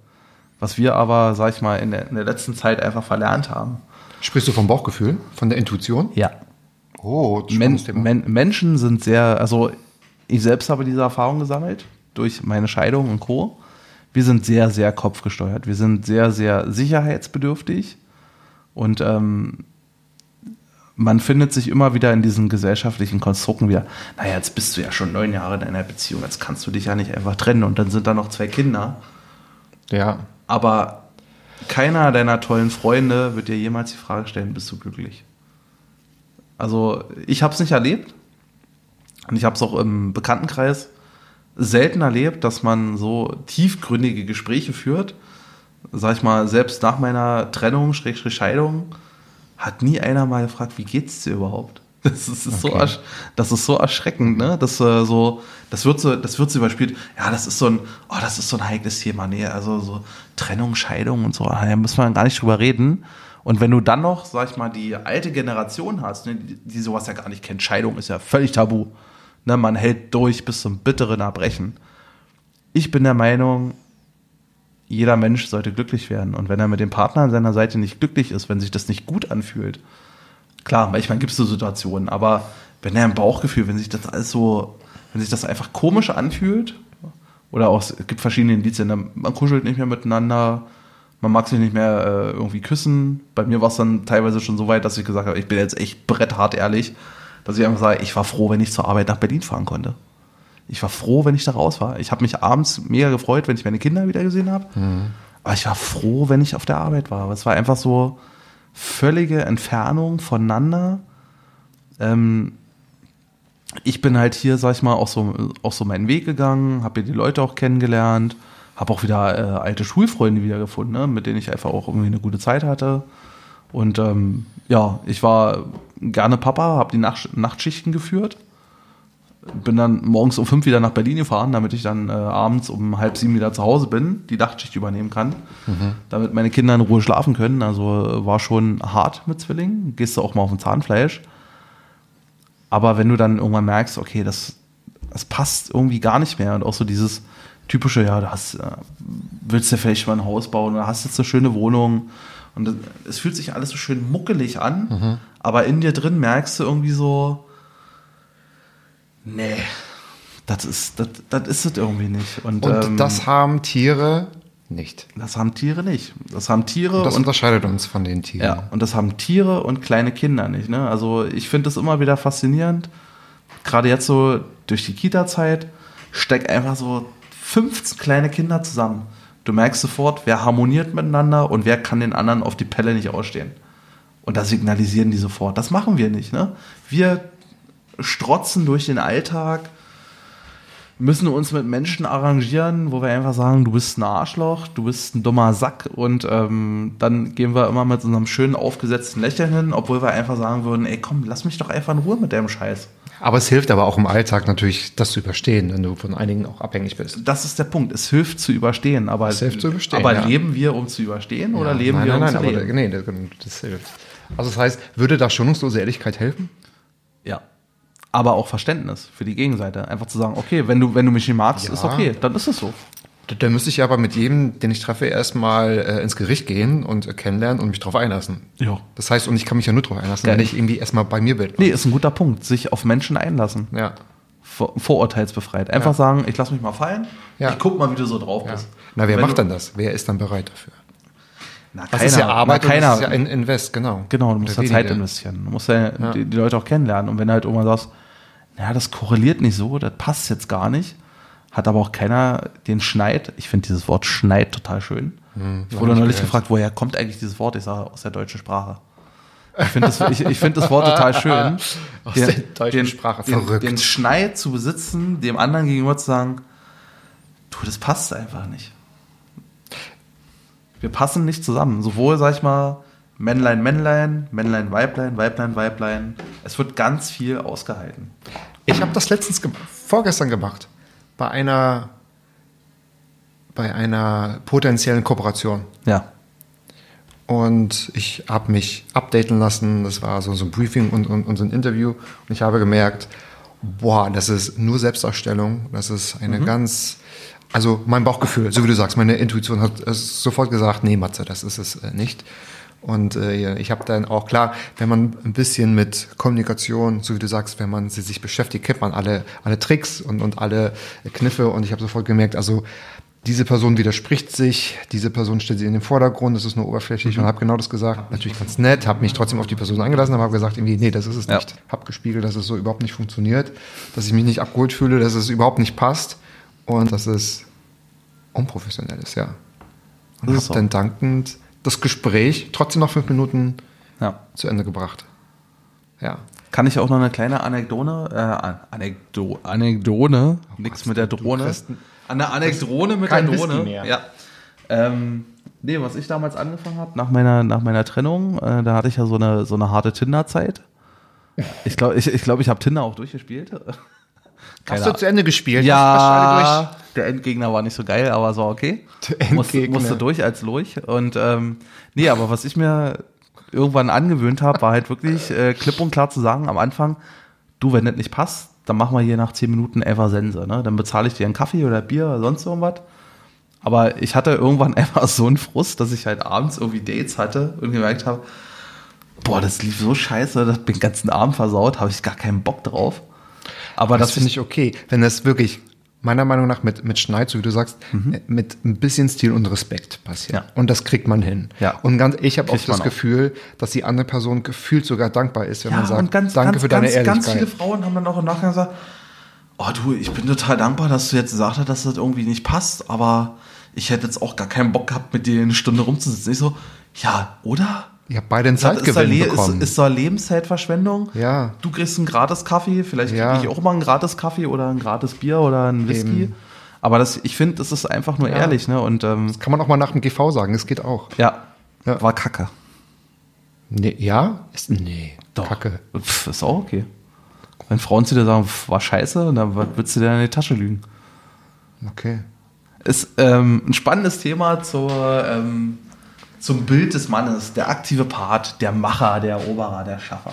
Was wir aber, sag ich mal, in der, in der letzten Zeit einfach verlernt haben. Sprichst du vom Bauchgefühl, von der Intuition? Ja. Oh, Men. Men, Menschen sind sehr, also ich selbst habe diese Erfahrung gesammelt durch meine Scheidung und Co. Wir sind sehr, sehr kopfgesteuert. Wir sind sehr, sehr sicherheitsbedürftig und ähm, man findet sich immer wieder in diesen gesellschaftlichen Konstrukten wieder, naja, jetzt bist du ja schon neun Jahre in einer Beziehung, jetzt kannst du dich ja nicht einfach trennen und dann sind da noch zwei Kinder. ja. Aber keiner deiner tollen Freunde wird dir jemals die Frage stellen, bist du glücklich? Also ich habe es nicht erlebt und ich habe es auch im Bekanntenkreis selten erlebt, dass man so tiefgründige Gespräche führt. Sag ich mal, selbst nach meiner Trennung, Schrägstrich Scheidung, hat nie einer mal gefragt, wie geht's dir überhaupt? Das ist, so, ersch- das ist so erschreckend, ne? Das äh, so, das wird so, das wird so überspielt. Ja, das ist so ein, oh, das ist so ein heikles Thema. Nee, also so Trennung, Scheidung und so, ah, da müssen wir gar nicht drüber reden. Und wenn du dann noch, sag ich mal, die alte Generation hast, ne, die, die sowas ja gar nicht kennt, Scheidung ist ja völlig tabu. Ne, man hält durch bis zum bitteren Erbrechen. Ich bin der Meinung, jeder Mensch sollte glücklich werden. Und wenn er mit dem Partner an seiner Seite nicht glücklich ist, wenn sich das nicht gut anfühlt, klar, manchmal gibt es so Situationen, aber wenn er im Bauchgefühl, wenn sich das alles so, wenn sich das einfach komisch anfühlt, oder auch, es gibt verschiedene Indizien, ne, man kuschelt nicht mehr miteinander, man mag sich nicht mehr äh, irgendwie küssen. Bei mir war es dann teilweise schon so weit, dass ich gesagt habe, ich bin jetzt echt bretthart ehrlich, dass ich einfach sage, ich war froh, wenn ich zur Arbeit nach Berlin fahren konnte. Ich war froh, wenn ich da raus war. Ich habe mich abends mega gefreut, wenn ich meine Kinder wieder gesehen habe. Aber ich war froh, wenn ich auf der Arbeit war. Es war einfach so völlige Entfernung voneinander. Ähm, ich bin halt hier, sag ich mal, auch so, auch so meinen Weg gegangen, habe hier die Leute auch kennengelernt, habe auch wieder äh, alte Schulfreunde wiedergefunden, ne, mit denen ich einfach auch irgendwie eine gute Zeit hatte. Und ähm, ja, ich war gerne Papa, habe die Nacht Nachtschichten geführt bin dann morgens um fünf wieder nach Berlin gefahren, damit ich dann äh, abends um halb sieben wieder zu Hause bin, die Nachtschicht übernehmen kann, damit meine Kinder in Ruhe schlafen können. Also äh, war schon hart mit Zwillingen, gehst du auch mal auf dem Zahnfleisch. Aber wenn du dann irgendwann merkst, okay, das, das passt irgendwie gar nicht mehr und auch so dieses typische, ja, du hast, äh, willst ja vielleicht mal ein Haus bauen oder hast jetzt eine schöne Wohnung und das- es fühlt sich alles so schön muckelig an, aber in dir drin merkst du irgendwie so, nee, das ist, das, das ist es irgendwie nicht. Und, Und ähm, das haben Tiere nicht. das haben Tiere nicht. Das haben Tiere Und das und unterscheidet uns von den Tieren. ja, und das haben Tiere und kleine Kinder nicht. Ne? Also ich finde das immer wieder faszinierend. Gerade jetzt so durch die Kita-Zeit steck einfach so 15 kleine Kinder zusammen. Du merkst sofort, wer harmoniert miteinander und wer kann den anderen auf die Pelle nicht ausstehen. Und da signalisieren die sofort. Das machen wir nicht. Ne? Wir strotzen durch den Alltag, müssen uns mit Menschen arrangieren, wo wir einfach sagen, du bist ein Arschloch, du bist ein dummer Sack und ähm, dann gehen wir immer mit einem schönen aufgesetzten Lächeln hin, obwohl wir einfach sagen würden, ey komm, lass mich doch einfach in Ruhe mit deinem Scheiß. Aber es hilft aber auch im Alltag natürlich, das zu überstehen, wenn du von einigen auch abhängig bist. Das ist der Punkt. Es hilft zu überstehen, aber, Es hilft zu überstehen, aber ja. leben wir, um zu überstehen oder Ja, leben nein, wir, um nein, zu nein, aber leben? nee, das, das hilft. Also das heißt, würde da schonungslose Ehrlichkeit helfen? Ja. Aber auch Verständnis für die Gegenseite. Einfach zu sagen, okay, wenn du, wenn du mich nicht magst, Ja. ist okay, dann ist es so. Da, da müsste ich aber mit jedem, den ich treffe, erstmal äh, ins Gericht gehen und äh, kennenlernen und mich drauf einlassen. Ja. Das heißt, und ich kann mich ja nur drauf einlassen, Geil. wenn ich irgendwie erstmal bei mir bin. Nee, ist ein guter Punkt. Sich auf Menschen einlassen. Ja. Vor, vorurteilsbefreit. Einfach Ja. sagen, ich lass mich mal fallen. Ja. Ich guck mal, wie du so drauf ja. bist. Na, wer macht dann das? Wer ist dann bereit dafür? Na, Das ist ja Arbeit na, keiner. das ist ja ein Invest, genau. Genau, du musst ja Oder Zeit investieren. Du musst ja, Ja. Die, die Leute auch kennenlernen. Und wenn du halt irgendwann sagst, naja, das korreliert nicht so, das passt jetzt gar nicht, hat aber auch keiner den Schneid. Ich finde dieses Wort Schneid total schön. ich hab wurde ich neulich gefragt, woher kommt eigentlich dieses Wort? Ich sage, aus der deutschen Sprache. Ich finde das, ich, ich find das Wort total schön. Aus der deutschen Sprache. Den, Verrückt. den Schneid zu besitzen, dem anderen gegenüber zu sagen, du, das passt einfach nicht. Wir passen nicht zusammen. Sowohl, sag ich mal, Männlein, Männlein, Männlein, Weiblein, Weiblein, Weiblein. Es wird ganz viel ausgehalten. Ich habe das letztens, ge- vorgestern gemacht, bei einer, bei einer potenziellen Kooperation. Ja. Und ich habe mich updaten lassen. Das war so, so ein Briefing und, und, und so ein Interview. Und ich habe gemerkt, boah, das ist nur Selbstdarstellung. Das ist eine ganz, also mein Bauchgefühl, so wie du sagst, meine Intuition hat es sofort gesagt, nee, Matze, das ist es äh, nicht. Und äh, ich habe dann auch klar, wenn man ein bisschen mit Kommunikation, so wie du sagst, wenn man sie sich beschäftigt, kennt man alle, alle Tricks und, und alle Kniffe. Und ich habe sofort gemerkt, also diese Person widerspricht sich, diese Person stellt sie in den Vordergrund, das ist nur oberflächlich und habe genau das gesagt. Natürlich ganz nett, habe mich trotzdem auf die Person eingelassen, aber habe gesagt, irgendwie, nee, das ist es Ja. nicht. Habe gespiegelt, dass es so überhaupt nicht funktioniert, dass ich mich nicht abgeholt fühle, dass es überhaupt nicht passt und dass es unprofessionell ist, ja. Und habe ist so. dann dankend das Gespräch trotzdem noch fünf Minuten ja. zu Ende gebracht. Ja. Kann ich auch noch eine kleine Anekdote, äh, Anekdo, Anekdote, nix mit der Drohne. Eine Anekdote mit der Drohne. Ja. Ähm, nee, was ich damals angefangen habe, nach meiner, nach meiner Trennung, äh, da hatte ich ja so eine, so eine harte Tinder-Zeit. Ich glaube, ich, ich, glaub, ich habe Tinder auch durchgespielt. Hast du zu Ende gespielt? Ja, der Endgegner war nicht so geil, aber so okay. Der Musste, Endgegner. musste durch als durch. Und ähm, nee, aber was ich mir irgendwann angewöhnt habe, war halt wirklich äh, klipp und klar zu sagen am Anfang, du, wenn das nicht passt, dann machen wir hier nach 10 Minuten einfach Sense. Ne? Dann bezahle ich dir einen Kaffee oder Bier oder sonst irgendwas. Aber ich hatte irgendwann einfach so einen Frust, dass ich halt abends irgendwie Dates hatte und gemerkt habe, boah, das lief so scheiße, das hat den ganzen Abend versaut, habe ich gar keinen Bock drauf. Aber Das das, finde ich okay, wenn das wirklich meiner Meinung nach mit, mit Schneid, so wie du sagst, äh, mit ein bisschen Stil und Respekt passiert. Ja. Und das kriegt man hin. Ja. Und ganz, ich habe auch das auch. Gefühl, dass die andere Person gefühlt sogar dankbar ist, wenn Ja, man sagt, und ganz, danke ganz, für deine ganz, Ehrlichkeit. ganz viele Frauen haben dann auch im Nachgang gesagt, oh du, ich bin total dankbar, dass du jetzt gesagt hast, dass das irgendwie nicht passt, aber ich hätte jetzt auch gar keinen Bock gehabt, mit dir eine Stunde rumzusitzen. Ich so, ja, oder? Ihr habt beide einen Das ist, doch Zeitgewinn Le- bekommen. ist, ist doch Lebenszeitverschwendung. Ja. Du kriegst einen gratis Kaffee, vielleicht Ja. kriege ich auch mal einen gratis Kaffee oder ein gratis Bier oder einen Whisky. Eben. Aber das, ich finde, das ist einfach nur ehrlich, ne? Und ähm, Kann man auch mal nach dem GV sagen, es geht auch. ja, Ja. war Kacke. Nee, ja? Ist, nee, Kacke. Pff, ist auch okay. Wenn Frauen zu dir sagen, pff, war scheiße, dann willst du dir in die Tasche lügen? Okay. ist ähm, ein spannendes Thema zur, ähm, zum Bild des Mannes, der aktive Part, der Macher, der Eroberer, der Schaffer.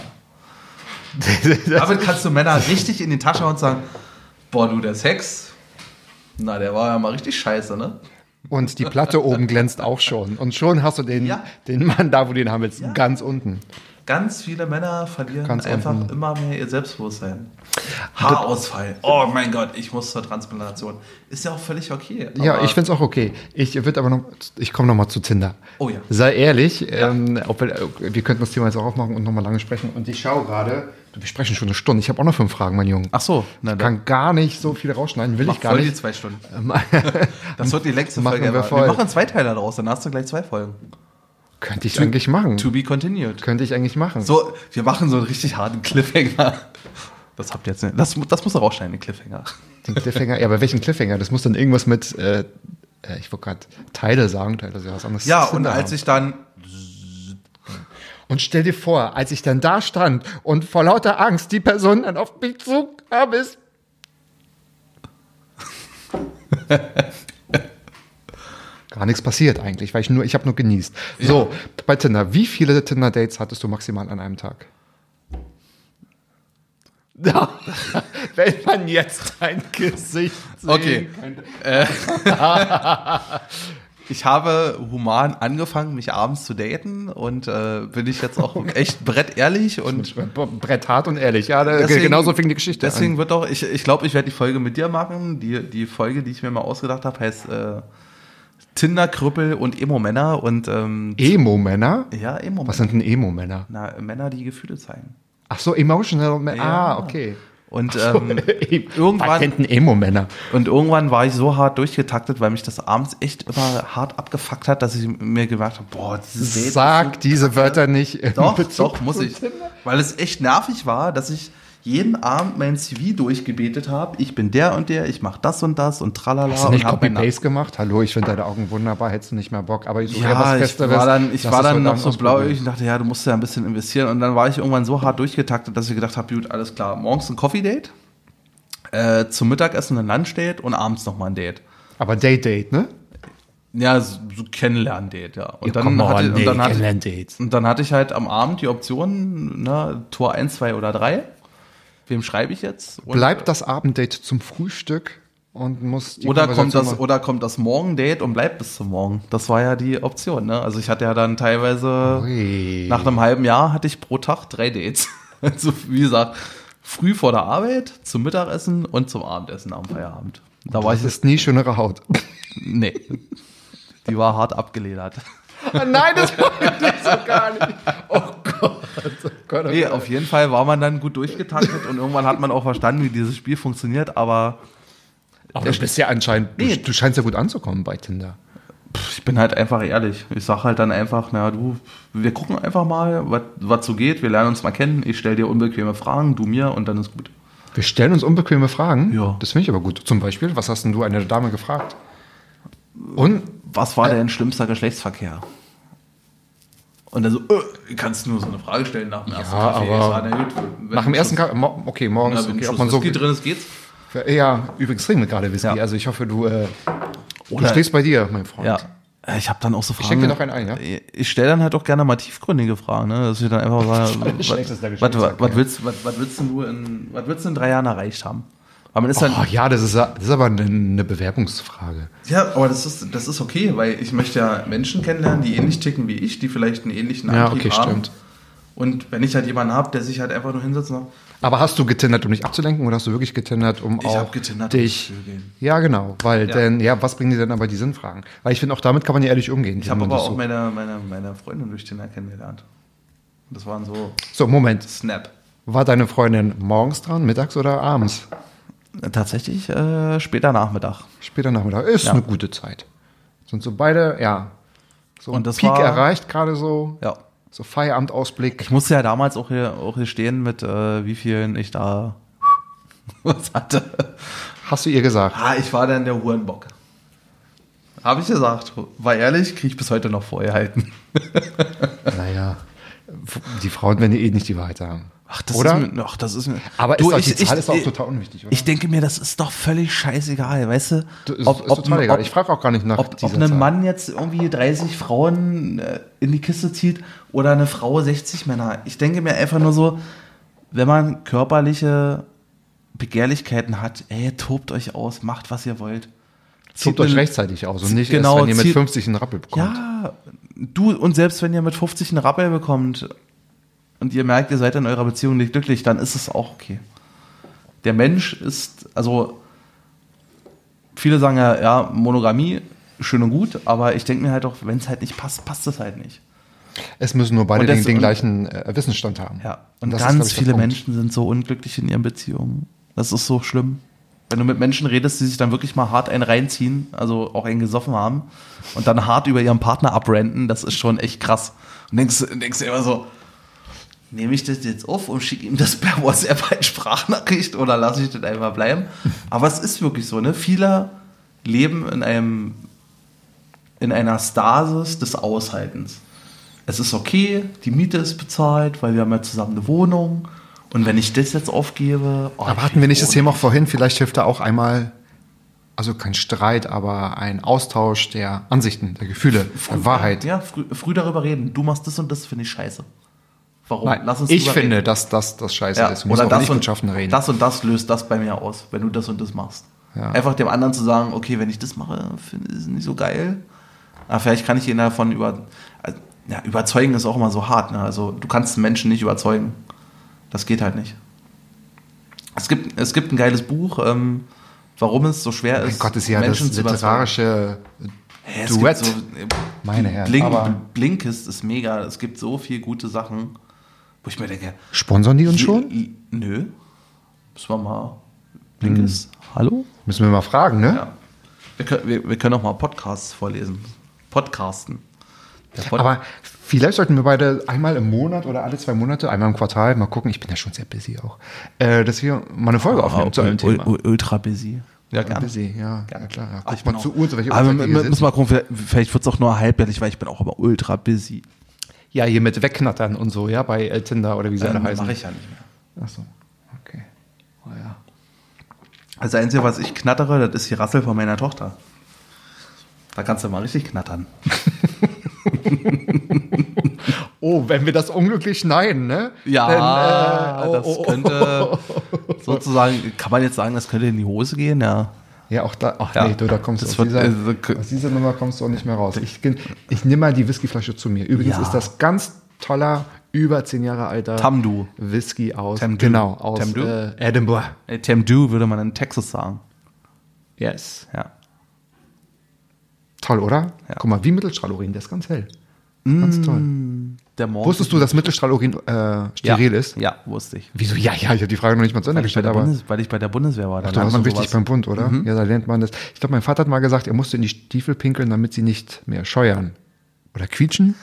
Damit kannst du Männer richtig in die Tasche hauen und sagen, boah, du, der Sex, na, der war ja mal richtig scheiße, ne? Und die Platte oben glänzt auch schon. Und schon hast du den, Ja. den Mann da, wo du den haben willst, Ja. ganz unten. Ganz viele Männer verlieren Ganz einfach unten. immer mehr ihr Selbstbewusstsein. Haarausfall. Oh mein Gott, ich muss zur Transplantation. Ist ja auch völlig okay. Ja, ich finde es auch okay. Ich würde aber noch, ich komme noch mal zu Tinder. Oh ja. Sei ehrlich, ähm, ob wir, wir könnten das Thema jetzt auch aufmachen und noch mal lange sprechen. Und ich schaue gerade, wir sprechen schon eine Stunde. Ich habe auch noch fünf Fragen, mein Junge. Ach so, na, Ich kann gar nicht so viel rausschneiden, will mach ich gar voll die nicht. zwei Stunden. Das wird die längste Folge wir voll. Wir machen zwei Teile daraus, dann hast du gleich zwei Folgen. Könnte ich eigentlich machen. To be continued. Könnte ich eigentlich machen. So, wir machen so einen richtig harten Cliffhanger. Das habt ihr jetzt nicht. Das, das muss er rausschneiden, den Cliffhanger. Den Cliffhanger. Ja, aber welchen Cliffhanger? Das muss dann irgendwas mit, äh, äh, ich wollte gerade Teile sagen, Teile ist ja was anderes. Ja, und als haben. ich dann. Und stell dir vor, als ich dann da stand und vor lauter Angst die Person dann auf mich zukam, ist. Gar nichts passiert eigentlich, weil ich nur, ich habe nur genießt. So, bei Tinder, wie viele Tinder-Dates hattest du maximal an einem Tag? Ja, wenn man jetzt dein Gesicht sehen Okay. könnte. Ich habe human angefangen, mich abends zu daten und äh, bin ich jetzt auch echt brettehrlich und Brett hart und ehrlich, ja, Deswegen- genauso fing die Geschichte Deswegen an. wird auch, ich, ich glaube, ich werde die Folge mit dir machen. Die, die Folge, die ich mir mal ausgedacht habe, heißt äh, Tinder-Krüppel und Emo-Männer und ähm, Emo-Männer? ja, Emo-Männer. Was sind denn Emo-Männer? Na, Männer, die Gefühle zeigen. Ach so, emotional. Ma- Ja. Ah, okay. Und ähm, Irgendwann. irgendwann, kennt Emo-Männer. und irgendwann war ich so hart durchgetaktet, weil mich das abends echt immer hart abgefuckt hat, dass ich mir gemerkt habe, boah, Sag so diese. Wörter nicht. Doch, doch, muss ich. Weil es echt nervig war, dass ich jeden Abend mein CV durchgebetet habe. Ich bin der und der, ich mache das und das und tralala. Hast du nicht Copy-Paste gemacht? Hallo, ich finde deine Augen wunderbar, hättest du nicht mehr Bock. Aber so Ja, ich war dann, ich war dann noch so blauäugig und dachte, ja, du musst ja ein bisschen investieren. Und dann war ich irgendwann so hart durchgetaktet, dass ich gedacht habe, gut, alles klar, morgens ein Coffee-Date, äh, zum Mittagessen ein Lunch-Date und abends nochmal ein Date. Aber Date-Date, ne? Ja, so, Kennenlern-Date, ja. Und, Ja, dann hatte, und, dann hatte, und dann hatte ich halt am Abend die Option, ne, Tor 1, 2 oder 3. Wem schreibe ich jetzt? Und, Bleibt das Abenddate zum Frühstück und muss die oder kommt das mal- oder kommt das Morgendate und bleibt bis zum Morgen. Das war ja die Option, ne? Also ich hatte ja dann teilweise Ui. nach einem halben Jahr hatte ich pro Tag drei Dates. Also wie gesagt, früh vor der Arbeit, zum Mittagessen und zum Abendessen am Feierabend. Da war ich Das ist nie schönere Haut. nee. Die war hart abgeledert. Nein, das wollte ich so gar nicht. Oh Gott. Oh Nee, auf jeden Fall war man dann gut durchgetaktet und irgendwann hat man auch verstanden, wie dieses Spiel funktioniert, aber Aber du bist ja anscheinend, Nee. du, du scheinst ja gut anzukommen bei Tinder. ich bin halt einfach ehrlich. Ich sag halt dann einfach, na du, wir gucken einfach mal, was- was so geht, wir lernen uns mal kennen, ich stell dir unbequeme Fragen, du mir und dann ist gut. Wir stellen uns unbequeme Fragen. Ja. Das finde ich aber gut. Zum Beispiel, was hast denn du eine Dame gefragt? Und Was war dein schlimmster Geschlechtsverkehr? Und dann so, äh, kannst du nur so eine Frage stellen nach dem ersten Kaffee. aber Ich na gut, Nach dem ersten Kaffee, okay, morgens, ein okay, ob man so. Whisky drin ist, geht's. Ja, übrigens trinken wir gerade Whisky. Ja. Also ich hoffe, du, äh, du stehst bei dir, mein Freund. Ja. Äh, Ich habe dann auch so Fragen. schenk dir noch einen ein, ja? Ich stelle dann halt auch gerne mal tiefgründige Fragen, ne? Dass ich dann einfach sage, was, ja. willst, was, was willst du in, was willst du in drei Jahren erreicht haben? Aber man ist dann, Oh, ja, das ist, das ist aber eine, Bewerbungsfrage. ja, aber das ist, das ist okay, weil ich möchte ja Menschen kennenlernen, die ähnlich ticken wie ich, die vielleicht einen ähnlichen Ja, Antrieb okay, haben. stimmt. Und wenn ich halt jemanden habe, der sich halt einfach nur hinsetzt und sagt, Aber hast du getindert, um dich abzulenken, oder hast du wirklich getindert, um Ich auch hab getindert, um dich? zu gehen. Ja, genau, weil Ja. denn ja, was bringen die denn aber die Sinnfragen? Weil ich finde auch damit kann man ja ehrlich umgehen. ich habe aber auch so, meine, meine, meine Freundin durch Tinder kennengelernt. Das waren so so Moment, Snap. war deine Freundin morgens dran, mittags oder abends? Tatsächlich äh, später Nachmittag. Später Nachmittag ist Ja. eine gute Zeit. Sind so beide, ja, so Und das Peak war- erreicht gerade so, Ja. so Feierabendausblick. Ich musste ja damals auch hier, auch hier stehen mit äh, wie vielen ich da was hatte. Hast du ihr gesagt? Ah, ich war dann der Hurenbock. Habe ich gesagt. War ehrlich, kriege ich bis heute noch vorgehalten. Naja, die Frauen werden ja eh nicht die Wahrheit sagen. Ach, das Oder? ist mir, ach, das ist mir. Aber ist doch, die Zahl ist auch total unwichtig, oder? Ich denke mir, das ist doch völlig scheißegal, weißt du? Du, ist, ist total egal. Ich frage auch gar nicht nach ob, ob ein. Mann jetzt irgendwie 30 Frauen äh, in die Kiste zieht oder eine Frau 60 Männer. Ich denke mir einfach nur so, wenn man körperliche Begehrlichkeiten hat, ey, tobt euch aus, macht was ihr wollt. Zieht euch rechtzeitig aus und nicht Genau, erst, wenn ihr mit zieht- 50 einen Rappel bekommt. Ja, du und selbst wenn ihr mit 50 einen Rappel bekommt und ihr merkt, ihr seid in eurer Beziehung nicht glücklich, dann ist es auch okay. Der Mensch ist, also viele sagen ja, ja, Monogamie, schön und gut, aber ich denke mir halt auch, wenn es halt nicht passt, passt es halt nicht. Es müssen nur beide Und das- den, den und- gleichen äh, Wissensstand haben. Ja. Und ist, ganz glaub ich, viele. Menschen sind so unglücklich in ihren Beziehungen. Das ist so schlimm. Wenn du mit Menschen redest, die sich dann wirklich mal hart einen reinziehen, also auch einen gesoffen haben und dann hart über ihren Partner abrenten, das ist schon echt krass. Und denkst, denkst du immer so, nehme ich das jetzt auf und schicke ihm das per WhatsApp als Sprachnachricht oder lasse ich das einfach bleiben? Aber es ist wirklich so, ne? Viele leben in einem, in einer Stasis des Aushaltens es ist okay, die Miete ist bezahlt, weil wir haben ja zusammen eine Wohnung. Und wenn ich das jetzt aufgebe. oh, Aber hatten wir nicht das Thema auch vorhin? Vielleicht hilft da auch einmal, also kein Streit, aber ein Austausch der Ansichten, der Gefühle, der Wahrheit. Ja, früh, früh darüber reden. Du machst das und das, finde ich scheiße. Warum? Nein, Lass uns ich finde, reden. dass das das Scheiße ja, ist. Wir müssen oder auch das nicht und, Wirtschaften reden. das und das löst das bei mir aus, wenn du das und das machst. Ja. Einfach dem anderen zu sagen, okay, wenn ich das mache, finde ich es nicht so geil. Aber vielleicht kann ich ihn davon über, also, ja, überzeugen ist auch immer so hart. Ne? Also du kannst Menschen nicht überzeugen. Das geht halt nicht. Es gibt, es gibt ein geiles Buch, ähm, warum es so schwer mein ist, Gott, ist ja Menschen das literarische Hä, es Duett. So, äh, Meine Herren, Blink, Blinkist ist mega. Es gibt so viele gute Sachen, wo ich mir denke, Sponsern die uns schon? Nö. Müssen wir mal. Blinkist. Hallo? Müssen wir mal fragen, ne? Ja. Wir können, wir, wir können auch mal Podcasts vorlesen. Podcasten. Pod Aber vielleicht sollten wir beide einmal im Monat oder alle zwei Monate, einmal im Quartal, mal gucken, ich bin ja schon sehr busy auch, äh, dass wir mal eine Folge aufnehmen zu einem Thema. ul- ultra busy. Ja, gerne. Busy, ja, ja klar. Ja. Guck ich bin mal auch- zu Uhr, zu welcher Aber Uhrzeit wir müssen mal gucken, vielleicht- vielleicht wird es auch nur halbjährlich, weil ich bin auch immer ultra busy. Ja, hier mit Wegknattern und so, ja, bei äh, Tinder oder wie sie alle Ähm, heißen. Mache ich ja nicht mehr. Ach so, okay. Oh, ja. Das Einzige, was ich knattere, das ist die Rassel von meiner Tochter. Da kannst du mal richtig knattern. Oh, wenn wir das unglücklich schneiden, ne? Ja, Dann, äh, oh, das oh, oh. könnte sozusagen, kann man jetzt sagen, das könnte in die Hose gehen, ja. Ja, auch da, ach Ja. nee, du, da kommst du aus wird, dieser, k- aus dieser Nummer kommst du auch nicht mehr raus. Ich, gen- ich nehme mal die Whiskyflasche zu mir. Übrigens Ja. ist das ganz toller, über zehn Jahre alter Tamdu. Whisky aus, Tamdu. genau, aus Tamdu? äh, Edinburgh. Ey, Tamdu würde man in Texas sagen. Yes. Ja. Toll, oder? Ja. Guck mal, wie Mittelstrahlurin, der ist ganz hell. Ganz toll. Der Morgen. Wusstest du, dass Mittelstrahlurin äh, steril ja. ist? Ja, wusste ich. Wieso? Ja, ja, ich habe die Frage noch nicht mal zu Ende gestellt, aber Bundes, weil ich bei der Bundeswehr war. Da warst lernt noch man richtig sowas. beim Bund, oder? Mhm. Ja, da lernt man das. Ich glaube, mein Vater hat mal gesagt, er musste in die Stiefel pinkeln, damit sie nicht mehr scheuern. Oder quietschen?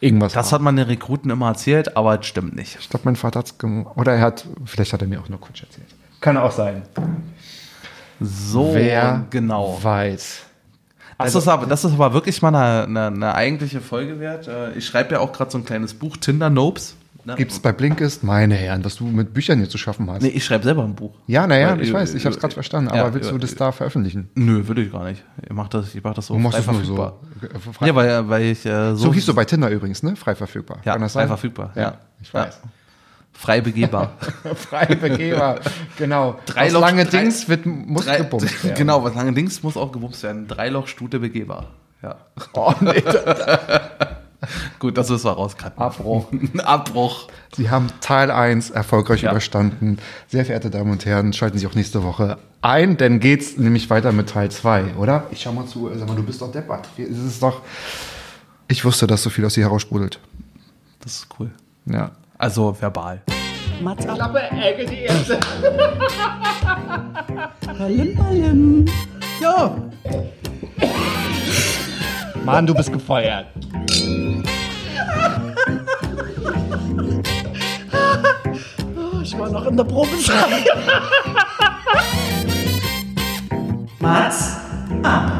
Irgendwas. Das war. hat man den Rekruten immer erzählt, aber es stimmt nicht. Ich glaube, mein Vater hat es gemacht. Oder er hat, vielleicht hat er mir auch nur Quatsch erzählt. Kann auch sein. So Wer genau. weiß. Das, ist aber, das ist aber wirklich mal eine, eine, eine eigentliche Folge wert. Äh, Ich schreibe ja auch gerade so ein kleines Buch, Tinder Nopes. Ne? Gibt's bei Blinkist? Meine Herren, was du mit Büchern hier zu schaffen hast. Nee, ich schreibe selber ein Buch. Ja, naja, ich äh, weiß, ich habe es äh, gerade verstanden. ja, Aber willst du das da veröffentlichen? Nö, würde ich gar nicht. Ich mach das, ich mach das so Du machst frei es nur so. verfügbar. Frei- Ja, weil, weil ich äh, so, so hieß du bei Tinder übrigens, ne? Frei verfügbar. ja, frei verfügbar. Ja, ich weiß. Frei begehbar. Frei begehbar, genau. Drei Das Loch- lange drei- Dings wird, muss Drei, gebumst werden. genau, was lange Dings muss auch gebumst werden. Drei Loch Stute begehbar. Ja. Oh, nee, Gut, das müssen wir rauscutten. Abbruch. Abbruch. Sie haben Teil 1 erfolgreich Ja. überstanden. Sehr verehrte Damen und Herren, schalten Sie auch nächste Woche ein, denn geht's nämlich weiter mit Teil 2, oder? Ich schau mal zu, sag mal, du bist doch deppert. Es ist doch. Ich wusste, dass so viel aus dir heraussprudelt. Das ist cool. Ja. Also verbal. Mats ab. Palim, palim. Ja, Mann, du bist gefeuert. ich war noch in der Probezeit. Mats ab.